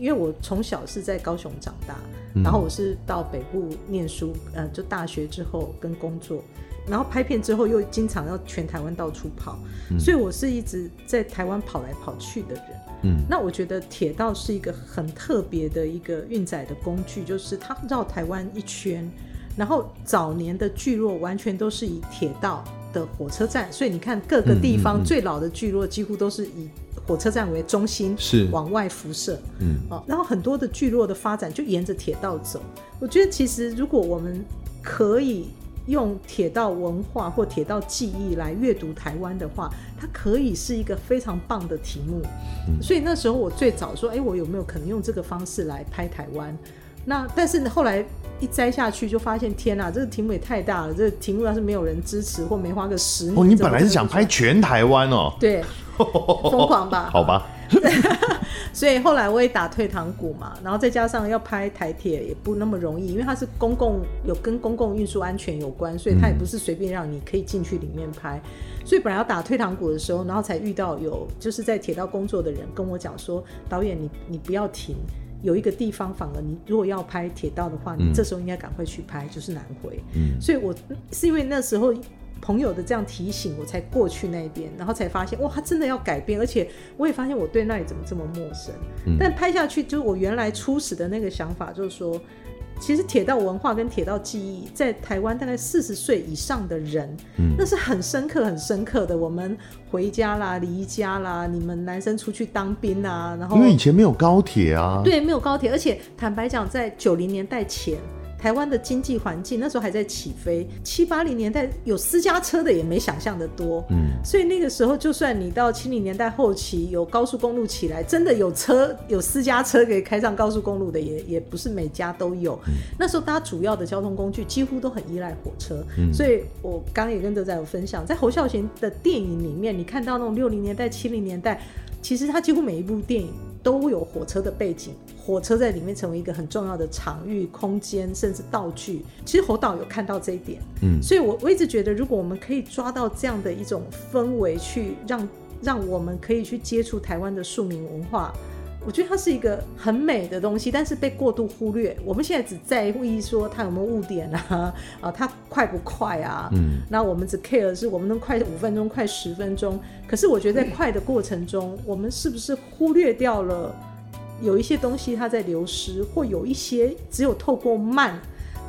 S2: 因为我从小是在高雄长大，然后我是到北部念书，呃，就大学之后跟工作，然后拍片之后又经常要全台湾到处跑，所以我是一直在台湾跑来跑去的人。嗯，那我觉得铁道是一个很特别的一个运载的工具，就是它绕台湾一圈，然后早年的聚落完全都是以铁道的火车站，所以你看各个地方最老的聚落几乎都是以。火车站为中心，是往外辐射，嗯，哦，然后很多的聚落的发展就沿着铁道走。我觉得其实如果我们可以用铁道文化或铁道记忆来阅读台湾的话，它可以是一个非常棒的题目。嗯、所以那时候我最早说，哎、欸，我有没有可能用这个方式来拍台湾？那但是后来一摘下去，就发现天哪，这个题目也太大了。这个题目要是没有人支持或没花个十年，
S1: 哦，你本来是想拍全台湾哦？
S2: 对，疯狂吧？
S1: 好吧。
S2: 所以后来我也打退堂鼓嘛，然后再加上要拍台铁也不那么容易，因为它是公共有跟公共运输安全有关，所以它也不是随便让你可以进去里面拍。所以本来要打退堂鼓的时候，然后才遇到有就是在铁道工作的人跟我讲说，导演你你不要停，有一个地方反而你如果要拍铁道的话，你这时候应该赶快去拍，就是南回。嗯，所以我是因为那时候。朋友的这样提醒，我才过去那边，然后才发现哇，他真的要改变，而且我也发现我对那里怎么这么陌生。嗯、但拍下去，就是我原来初始的那个想法，就是说，其实铁道文化跟铁道记忆，在台湾大概四十岁以上的人，嗯，那是很深刻、很深刻的。我们回家啦，离家啦，你们男生出去当兵啊，然后
S1: 因为以前没有高铁啊，
S2: 对，没有高铁，而且坦白讲，在九零年代前。台湾的经济环境那时候还在起飞，七八零年代有私家车的也没想象的多，嗯，所以那个时候就算你到七零年代后期有高速公路起来，真的有车有私家车可以开上高速公路的也也不是每家都有。嗯、那时候大家主要的交通工具几乎都很依赖火车，嗯、所以我刚刚也跟德仔有分享，在侯孝贤的电影里面，你看到那种六零年代、七零年代，其实他几乎每一部电影都有火车的背景。火车在里面成为一个很重要的场域、空间，甚至道具。其实侯导有看到这一点，嗯，所以我我一直觉得，如果我们可以抓到这样的一种氛围，去让让我们可以去接触台湾的庶民文化，我觉得它是一个很美的东西，但是被过度忽略。我们现在只在意说它有没有误点啊，啊，它快不快啊？嗯，那我们只 care 是我们能快五分钟、快十分钟。可是我觉得在快的过程中，我们是不是忽略掉了？有一些东西它在流失，或有一些只有透过慢，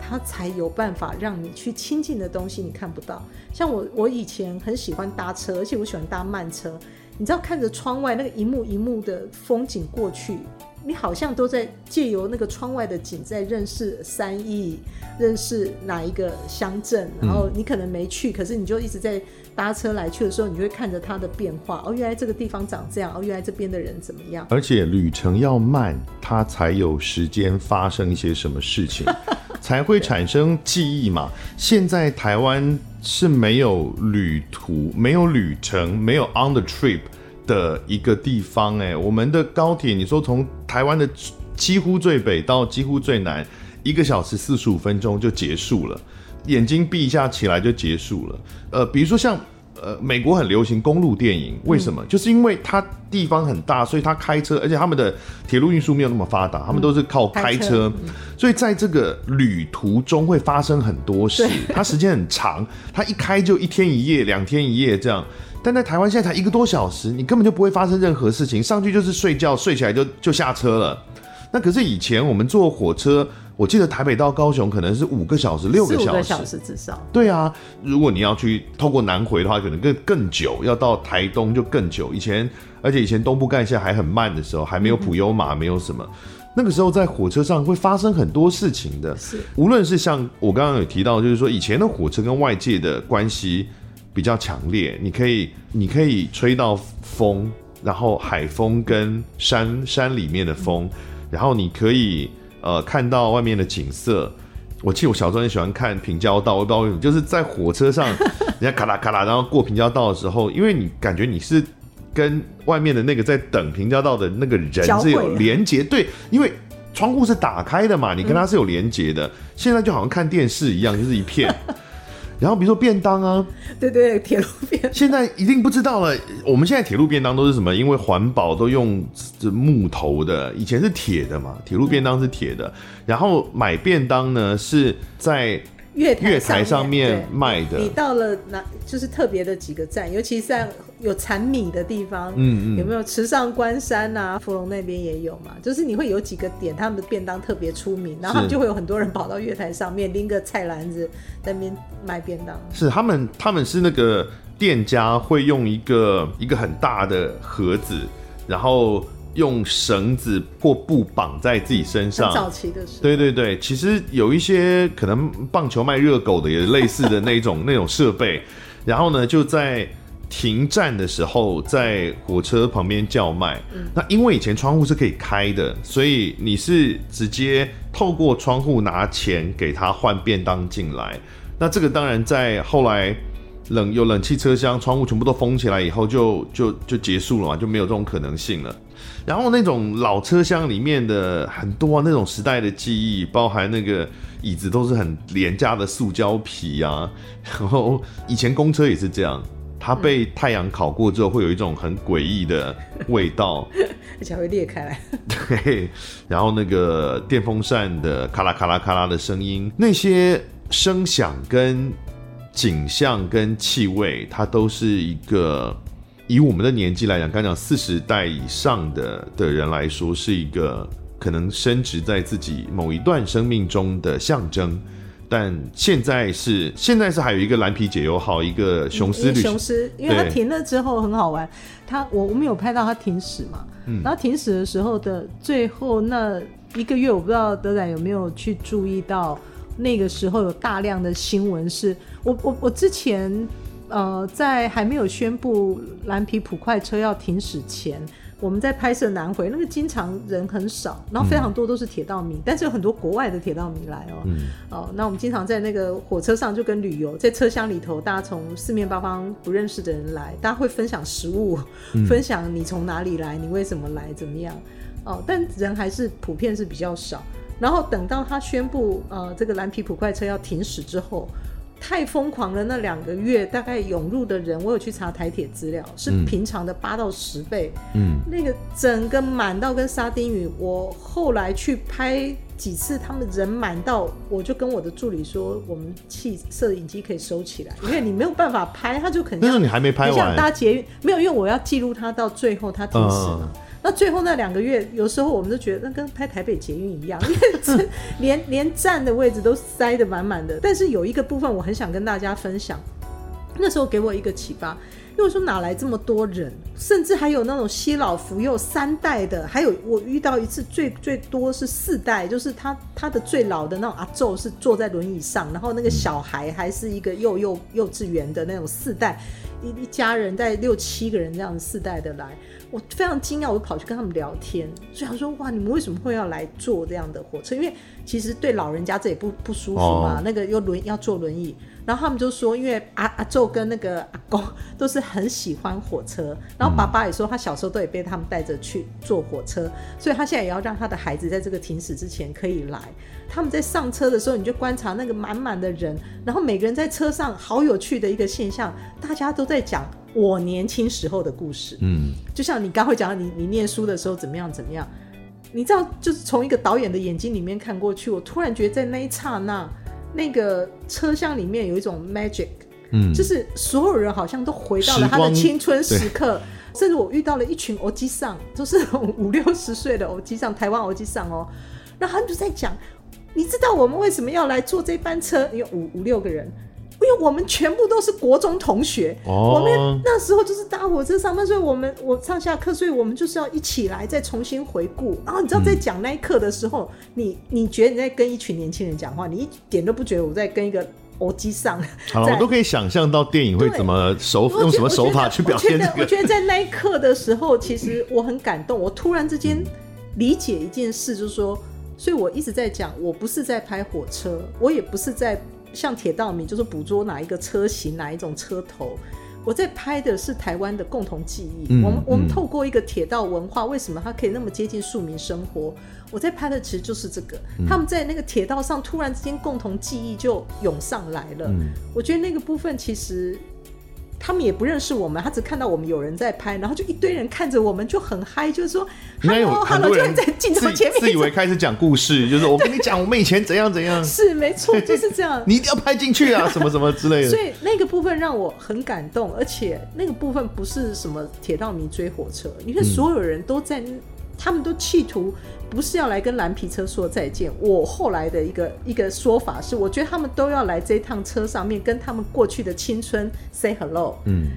S2: 它才有办法让你去亲近的东西，你看不到。像我，我以前很喜欢搭车，而且我喜欢搭慢车。你知道，看着窗外那个一幕一幕的风景过去。你好像都在借由那个窗外的景，在认识三义，认识哪一个乡镇，然后你可能没去，可是你就一直在搭车来去的时候，你就会看着它的变化。哦，原来这个地方长这样，哦，原来这边的人怎么样？
S1: 而且旅程要慢，它才有时间发生一些什么事情，才会产生记忆嘛。现在台湾是没有旅途，没有旅程，没有 on the trip。的一个地方，哎，我们的高铁，你说从台湾的几乎最北到几乎最南，一个小时四十五分钟就结束了，眼睛闭一下起来就结束了。呃，比如说像呃，美国很流行公路电影，为什么？嗯、就是因为它地方很大，所以它开车，而且他们的铁路运输没有那么发达，他们都是靠开车，所以在这个旅途中会发生很多事，它时间很长，它一开就一天一夜、两天一夜这样。但在台湾现在才一个多小时，你根本就不会发生任何事情，上去就是睡觉，睡起来就就下车了。那可是以前我们坐火车，我记得台北到高雄可能是五个小时、六个小时，小时至少。对啊，如果你要去透过南回的话，可能更更久，要到台东就更久。以前，而且以前东部干线还很慢的时候，还没有普悠玛，没有什么，那个时候在火车上会发生很多事情的。是，无论是像我刚刚有提到，就是说以前的火车跟外界的关系。比较强烈，你可以，你可以吹到风，然后海风跟山山里面的风，然后你可以呃看到外面的景色。我记得我小时候很喜欢看平交道，我不知道为什么，就是在火车上，人家咔啦咔啦，然后过平交道的时候，因为你感觉你是跟外面的那个在等平交道的那个人是有连接，对，因为窗户是打开的嘛，你跟他是有连接的。嗯、现在就好像看电视一样，就是一片。然后比如说便当啊，
S2: 对对，铁路便当。
S1: 现在一定不知道了。我们现在铁路便当都是什么？因为环保都用这木头的，以前是铁的嘛。铁路便当是铁的。嗯、然后买便当呢是在。月台，月台上面卖的，
S2: 你到了哪就是特别的几个站，尤其是在有产米的地方，嗯嗯，有没有池上关山啊？芙蓉那边也有嘛，就是你会有几个点，他们的便当特别出名，然后他们就会有很多人跑到月台上面拎个菜篮子在那边卖便当。
S1: 是他们，他们是那个店家会用一个一个很大的盒子，然后用绳子或布绑在自己身上。
S2: 早期的时候，
S1: 对对对，其实有一些可能棒球卖热狗的也类似的那种 那种设备，然后呢就在。停站的时候，在火车旁边叫卖。嗯、那因为以前窗户是可以开的，所以你是直接透过窗户拿钱给他换便当进来。那这个当然在后来冷有冷气车厢，窗户全部都封起来以后就，就就就结束了嘛，就没有这种可能性了。然后那种老车厢里面的很多、啊、那种时代的记忆，包含那个椅子都是很廉价的塑胶皮啊。然后以前公车也是这样。它被太阳烤过之后，会有一种很诡异的味道，
S2: 而且会裂开来。
S1: 对，然后那个电风扇的咔啦咔啦咔啦的声音，那些声响跟景象跟气味，它都是一个以我们的年纪来讲，刚讲四十代以上的的人来说，是一个可能升值在自己某一段生命中的象征。但现在是现在是还有一个蓝皮解忧号，一个雄狮旅
S2: 雄狮，因为它停了之后很好玩。它我我们有拍到它停驶嘛，嗯，然后停驶的时候的最后那一个月，我不知道德仔有没有去注意到，那个时候有大量的新闻是，我我我之前呃在还没有宣布蓝皮普快车要停驶前。我们在拍摄南回，那个经常人很少，然后非常多都是铁道迷，嗯、但是有很多国外的铁道迷来哦。嗯、哦，那我们经常在那个火车上就跟旅游，在车厢里头，大家从四面八方不认识的人来，大家会分享食物，嗯、分享你从哪里来，你为什么来，怎么样？哦，但人还是普遍是比较少。然后等到他宣布呃这个蓝皮普快车要停驶之后。太疯狂了！那两个月大概涌入的人，我有去查台铁资料，是平常的八到十倍。嗯，那个整个满到跟沙丁鱼。我后来去拍几次，他们人满到，我就跟我的助理说，我们汽摄影机可以收起来，因为你没有办法拍，他就肯定。
S1: 那你还没拍完？
S2: 想搭捷运没有，因为我要记录他到最后他停驶了。嗯那最后那两个月，有时候我们都觉得那跟拍台北捷运一样，因为连连站的位置都塞得满满的。但是有一个部分我很想跟大家分享，那时候给我一个启发，因为说哪来这么多人，甚至还有那种携老扶幼三代的，还有我遇到一次最最多是四代，就是他他的最老的那种阿祖是坐在轮椅上，然后那个小孩还是一个幼幼幼稚园的那种四代，一一家人带六七个人这样四代的来。我非常惊讶，我跑去跟他们聊天，所以他说：“哇，你们为什么会要来坐这样的火车？因为其实对老人家这也不不舒服嘛，哦、那个又轮要坐轮椅。然后他们就说，因为阿阿昼跟那个阿公都是很喜欢火车，然后爸爸也说他小时候都也被他们带着去坐火车，所以他现在也要让他的孩子在这个停驶之前可以来。他们在上车的时候，你就观察那个满满的人，然后每个人在车上，好有趣的一个现象，大家都在讲。”我年轻时候的故事，嗯，就像你刚会讲你你念书的时候怎么样怎么样，你知道，就是从一个导演的眼睛里面看过去，我突然觉得在那一刹那，那个车厢里面有一种 magic，嗯，就是所有人好像都回到了他的青春时刻，甚至我遇到了一群欧吉桑，都是五六十岁的欧吉桑，台湾欧吉桑哦，然后他们就在讲，你知道我们为什么要来坐这班车？有五五六个人。因为我们全部都是国中同学，哦、我们那时候就是搭火车上班，所以我们我上下课，所以我们就是要一起来再重新回顾。然后你知道在讲那一刻的时候，嗯、你你觉得你在跟一群年轻人讲话，你一点都不觉得我在跟一个耳机上。
S1: 好了，我都可以想象到电影会怎么手
S2: 对
S1: 用什么手法去表现这个。
S2: 我觉得在那一刻的时候，其实我很感动。我突然之间理解一件事，就是说，所以我一直在讲，我不是在拍火车，我也不是在。像铁道迷，就是捕捉哪一个车型、哪一种车头。我在拍的是台湾的共同记忆。嗯、我们我们透过一个铁道文化，为什么它可以那么接近庶民生活？我在拍的其实就是这个。嗯、他们在那个铁道上突然之间共同记忆就涌上来了。嗯、我觉得那个部分其实。他们也不认识我们，他只看到我们有人在拍，然后就一堆人看着我们就很嗨，就是说，Hello，Hello，就在镜头前面，
S1: 自以为开始讲故事，就是我跟你讲我们以前怎样怎样，
S2: 是没错，就是这样，
S1: 你一定要拍进去啊，什么什么之类的。
S2: 所以那个部分让我很感动，而且那个部分不是什么铁道迷追火车，因为所有人都在。他们都企图不是要来跟蓝皮车说再见。我后来的一个一个说法是，我觉得他们都要来这趟车上面跟他们过去的青春 say hello。嗯，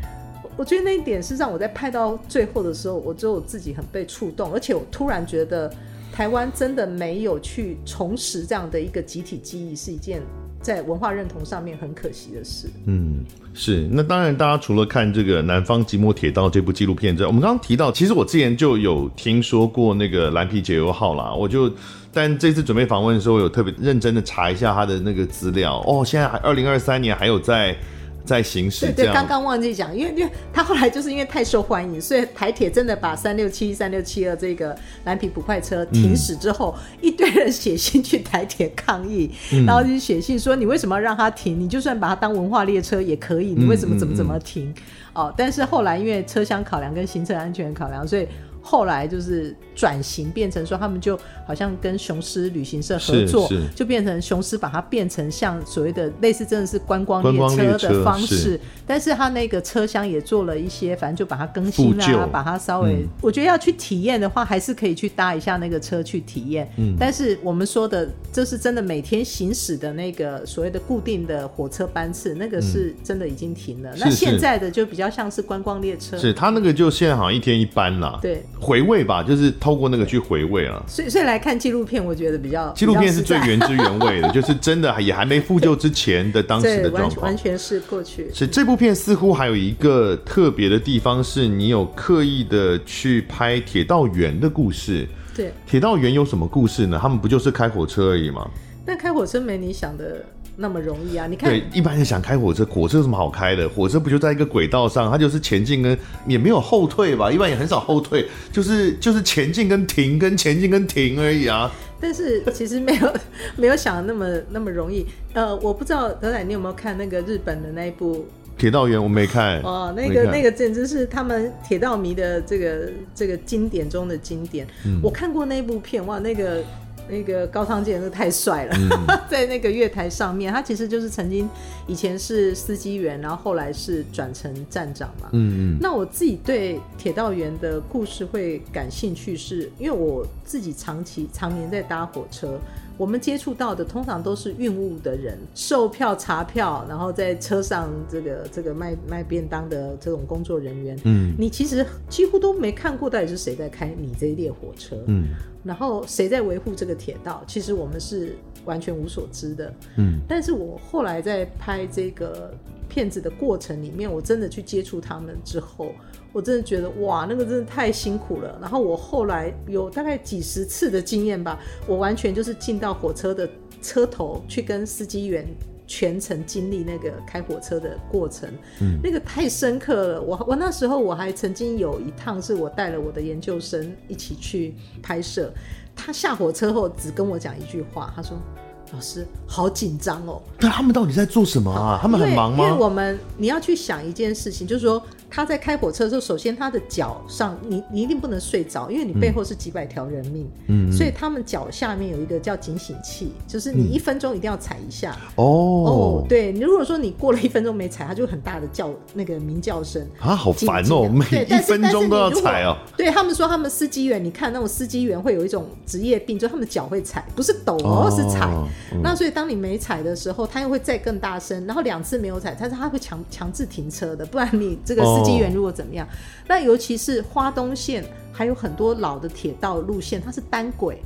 S2: 我觉得那一点是让我在拍到最后的时候，我觉得我自己很被触动，而且我突然觉得台湾真的没有去重拾这样的一个集体记忆，是一件在文化认同上面很可惜的事。
S1: 嗯，是。那当然，大家除了看这个《南方寂寞铁道》这部纪录片之外，我们刚刚提到，其实我之前就有听说过那个蓝皮解忧号啦，我就。但这次准备访问的时候，有特别认真的查一下他的那个资料哦。现在二零二三年还有在在行驶。
S2: 对对，刚刚忘记讲，因为因为他后来就是因为太受欢迎，所以台铁真的把三六七三六七二这个蓝皮普快车停驶之后，嗯、一堆人写信去台铁抗议，嗯、然后就写信说，你为什么要让他停？你就算把它当文化列车也可以，你为什么怎么怎么停？哦，但是后来因为车厢考量跟行车安全考量，所以。后来就是转型变成说，他们就好像跟雄狮旅行社合作，就变成雄狮把它变成像所谓的类似真的是观光列车的方式，是但是它那个车厢也做了一些，反正就把它更新啊，旧把它稍微，嗯、我觉得要去体验的话，还是可以去搭一下那个车去体验。嗯，但是我们说的，这是真的每天行驶的那个所谓的固定的火车班次，那个是真的已经停了。嗯、那现在的就比较像是观光列车，
S1: 是他那个就现在好像一天一班了。
S2: 对。
S1: 回味吧，就是透过那个去回味了。
S2: 所以，所以来看纪录片，我觉得比较
S1: 纪录片是最原汁原味的，就是真的也还没复旧之前的当时的状况，
S2: 完全是过去。
S1: 是这部片似乎还有一个特别的地方，是你有刻意的去拍铁道员的故事。
S2: 对，
S1: 铁道员有什么故事呢？他们不就是开火车而已吗？
S2: 但开火车没你想的。那么容易啊？你看，
S1: 对，一般人想开火车，火车有什么好开的？火车不就在一个轨道上，它就是前进跟也没有后退吧？一般也很少后退，就是就是前进跟停跟前进跟停而已啊。
S2: 但是其实没有 没有想的那么那么容易。呃，我不知道德仔你有没有看那个日本的那一部《
S1: 铁道员》？我没看。
S2: 哦，那个那个简直是他们铁道迷的这个这个经典中的经典。嗯，我看过那部片，哇，那个。那个高仓健是太帅了，嗯、在那个月台上面，他其实就是曾经以前是司机员，然后后来是转成站长嘛。嗯嗯。那我自己对铁道员的故事会感兴趣是，是因为我自己长期常年在搭火车，我们接触到的通常都是运物的人，售票查票，然后在车上这个这个卖卖便当的这种工作人员。嗯。你其实几乎都没看过到底是谁在开你这一列火车。嗯。然后谁在维护这个铁道？其实我们是完全无所知的。嗯，但是我后来在拍这个片子的过程里面，我真的去接触他们之后，我真的觉得哇，那个真的太辛苦了。然后我后来有大概几十次的经验吧，我完全就是进到火车的车头去跟司机员。全程经历那个开火车的过程，嗯，那个太深刻了。我我那时候我还曾经有一趟是我带了我的研究生一起去拍摄，他下火车后只跟我讲一句话，他说：“老师，好紧张哦。”
S1: 那他们到底在做什么啊？他们很忙吗？
S2: 因为我们你要去想一件事情，就是说。他在开火车的时候，首先他的脚上，你你一定不能睡着，因为你背后是几百条人命，嗯，所以他们脚下面有一个叫警醒器，就是你一分钟一定要踩一下。哦、嗯、哦，对，你如果说你过了一分钟没踩，他就很大的叫那个鸣叫声
S1: 啊，好烦哦，每一分钟都要踩哦。
S2: 对他们说，他们司机员，你看那种司机员会有一种职业病，就他们脚会踩，不是抖哦，是踩。嗯、那所以当你没踩的时候，他又会再更大声，然后两次没有踩，但是他会强强制停车的，不然你这个司。机缘如果怎么样，那尤其是花东线，还有很多老的铁道路线，它是单轨，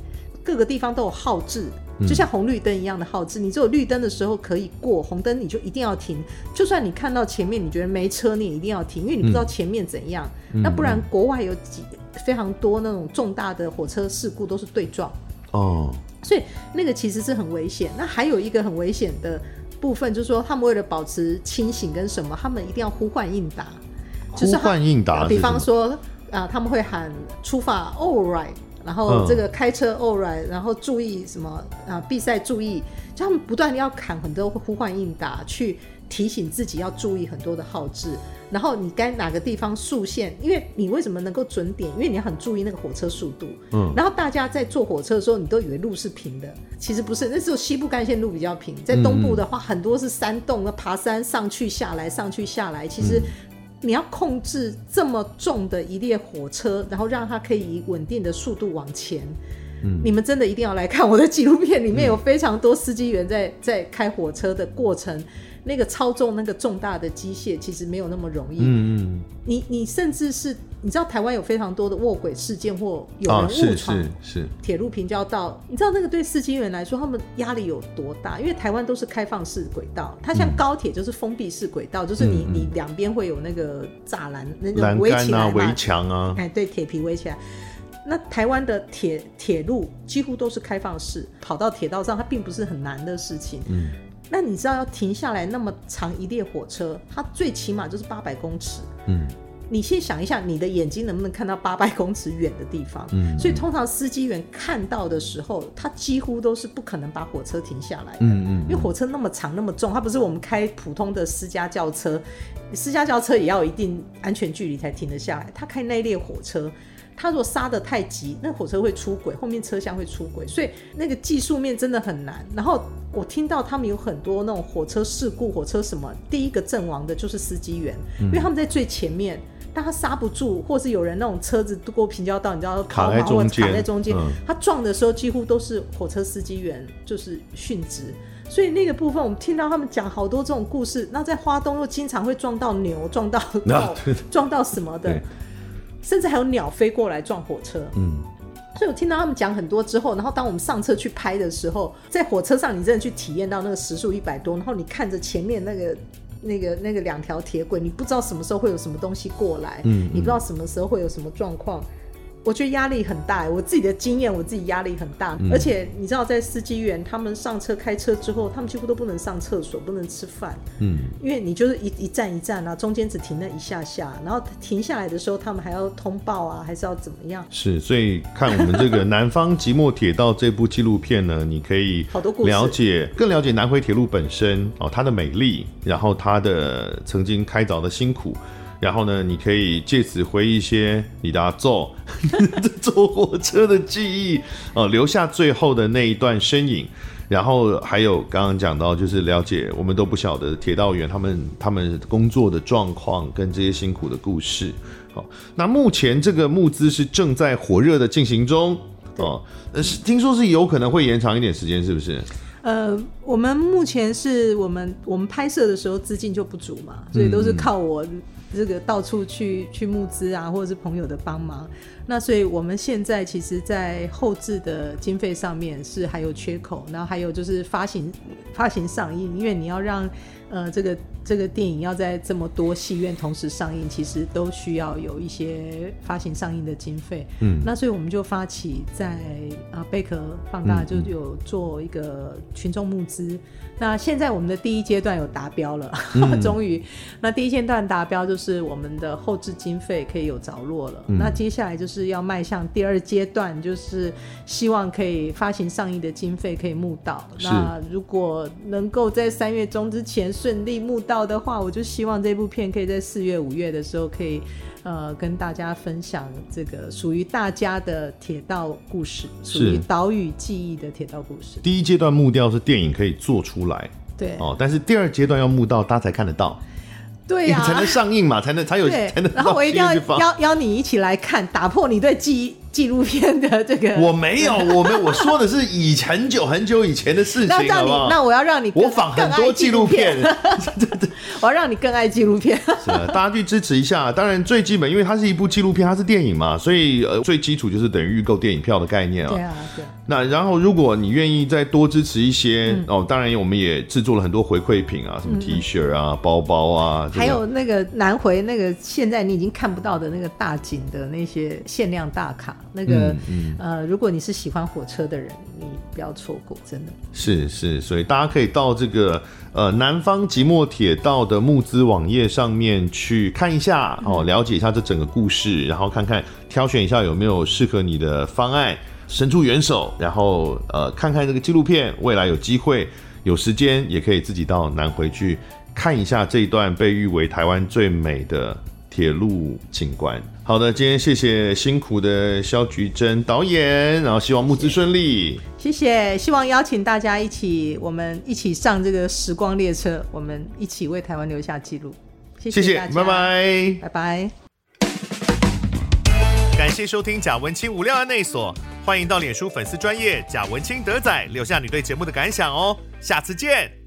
S2: 各个地方都有号志，就像红绿灯一样的号志。嗯、你只有绿灯的时候可以过，红灯你就一定要停。就算你看到前面你觉得没车，你也一定要停，因为你不知道前面怎样。嗯、那不然国外有几非常多那种重大的火车事故都是对撞哦，所以那个其实是很危险。那还有一个很危险的部分，就是说他们为了保持清醒跟什么，他们一定要呼唤应答。
S1: 呼唤应答，
S2: 比方说啊，他们会喊出发，all right，然后这个开车，all right，然后注意什么啊，比赛注意，就他们不断地要喊很多呼唤应答，去提醒自己要注意很多的号志，然后你该哪个地方速线，因为你为什么能够准点？因为你要很注意那个火车速度。嗯，然后大家在坐火车的时候，你都以为路是平的，其实不是，那时候西部干线路比较平，在东部的话，很多是山洞，那爬山上去下来，上去下来，其实。你要控制这么重的一列火车，然后让它可以以稳定的速度往前。嗯，你们真的一定要来看我的纪录片，里面有非常多司机员在 在开火车的过程。那个操纵那个重大的机械其实没有那么容易。
S1: 嗯嗯，
S2: 你你甚至是你知道台湾有非常多的卧轨事件或有人误闯
S1: 是
S2: 铁路平交道，你知道那个对司机员来说他们压力有多大？因为台湾都是开放式轨道，它像高铁就是封闭式轨道，嗯、就是你你两边会有那个栅栏、那个围起来
S1: 围墙啊，
S2: 哎对，铁皮围起来。那台湾的铁铁路几乎都是开放式，跑到铁道上它并不是很难的事情。
S1: 嗯，
S2: 那你知道要停下来那么长一列火车，它最起码就是八百公尺。
S1: 嗯，
S2: 你先想一下，你的眼睛能不能看到八百公尺远的地方？
S1: 嗯，
S2: 所以通常司机员看到的时候，他几乎都是不可能把火车停下来的。
S1: 嗯嗯，
S2: 因为火车那么长那么重，它不是我们开普通的私家轿车，私家轿车也要有一定安全距离才停得下来。他开那列火车。他如果刹得太急，那火车会出轨，后面车厢会出轨，所以那个技术面真的很难。然后我听到他们有很多那种火车事故，火车什么，第一个阵亡的就是司机员，嗯，因为他们在最前面，但他刹不住，或是有人那种车子过平交道，你知道
S1: 卡在中间，
S2: 卡在中间，
S1: 嗯，
S2: 他撞的时候几乎都是火车司机员就是殉职。所以那个部分我们听到他们讲好多这种故事。那在花东又经常会撞到牛，撞到狗，啊，撞到什么的。甚至还有鸟飞过来撞火车，
S1: 嗯，
S2: 所以我听到他们讲很多之后，然后当我们上车去拍的时候，在火车上你真的去体验到那个时速一百多，然后你看着前面那个那个那个两条铁轨，你不知道什么时候会有什么东西过来，
S1: 嗯，嗯，
S2: 你不知道什么时候会有什么状况。我觉得压力很大，我自己的经验，我自己压力很大。嗯、而且你知道，在司机员他们上车开车之后，他们几乎都不能上厕所，不能吃饭。
S1: 嗯，
S2: 因为你就是一一站一站啊，中间只停那一下下，然后停下来的时候，他们还要通报啊，还是要怎么样？
S1: 是，所以看我们这个《南方即墨铁道》这部纪录片呢，你可以好多了解，更了解南回铁路本身哦，它的美丽，然后它的曾经开凿的辛苦。然后呢，你可以借此回忆一些你的坐 坐火车的记忆哦，留下最后的那一段身影。然后还有刚刚讲到，就是了解我们都不晓得铁道员他们他们工作的状况跟这些辛苦的故事。好，那目前这个募资是正在火热的进行中哦，呃，是听说是有可能会延长一点时间，是不是？
S2: 呃，我们目前是我们我们拍摄的时候资金就不足嘛，所以都是靠我。这个到处去去募资啊，或者是朋友的帮忙，那所以我们现在其实，在后置的经费上面是还有缺口，然后还有就是发行发行上映，因为你要让呃这个这个电影要在这么多戏院同时上映，其实都需要有一些发行上映的经费。
S1: 嗯，那
S2: 所以我们就发起在啊贝壳放大就有做一个群众募资。那现在我们的第一阶段有达标了，嗯、终于，那第一阶段达标就是我们的后置经费可以有着落了。嗯、那接下来就是要迈向第二阶段，就是希望可以发行上映的经费可以募到。那如果能够在三月中之前顺利募到的话，我就希望这部片可以在四月、五月的时候可以。呃，跟大家分享这个属于大家的铁道故事，属于岛屿记忆的铁道故事。
S1: 第一阶段木雕是电影可以做出来，
S2: 对
S1: 哦，但是第二阶段要募到大家才看得到。
S2: 对呀、啊，
S1: 才能上映嘛，才能才有才能。
S2: 然后我一定要邀邀你一起来看，打破你对纪纪录片的这个。
S1: 我没有，我没有，我说的是以很久很久以前的事情，好不好？
S2: 那我要让你
S1: 我仿很多纪录片，
S2: 对 对，我要让你更爱纪录片。
S1: 是啊，大家去支持一下。当然最基本，因为它是一部纪录片，它是电影嘛，所以呃最基础就是等于预购电影票的概念啊。
S2: 对啊，对。
S1: 那然后，如果你愿意再多支持一些、嗯、哦，当然我们也制作了很多回馈品啊，什么 T 恤啊、嗯、包包啊，
S2: 还有那个南回那个现在你已经看不到的那个大景的那些限量大卡，那个、嗯嗯、呃，如果你是喜欢火车的人，你不要错过，真的
S1: 是是，所以大家可以到这个呃南方即墨铁道的募资网页上面去看一下哦，了解一下这整个故事，然后看看挑选一下有没有适合你的方案。伸出援手，然后呃，看看这个纪录片。未来有机会、有时间，也可以自己到南回去看一下这一段被誉为台湾最美的铁路景观。好的，今天谢谢辛苦的萧菊珍导演，然后希望募资顺利。
S2: 谢谢，希望邀请大家一起，我们一起上这个时光列车，我们一起为台湾留下记录。谢谢
S1: 拜拜，
S2: 拜拜。
S1: 感谢收听贾文清无料案内所。欢迎到脸书粉丝专业贾文清德仔留下你对节目的感想哦，下次见。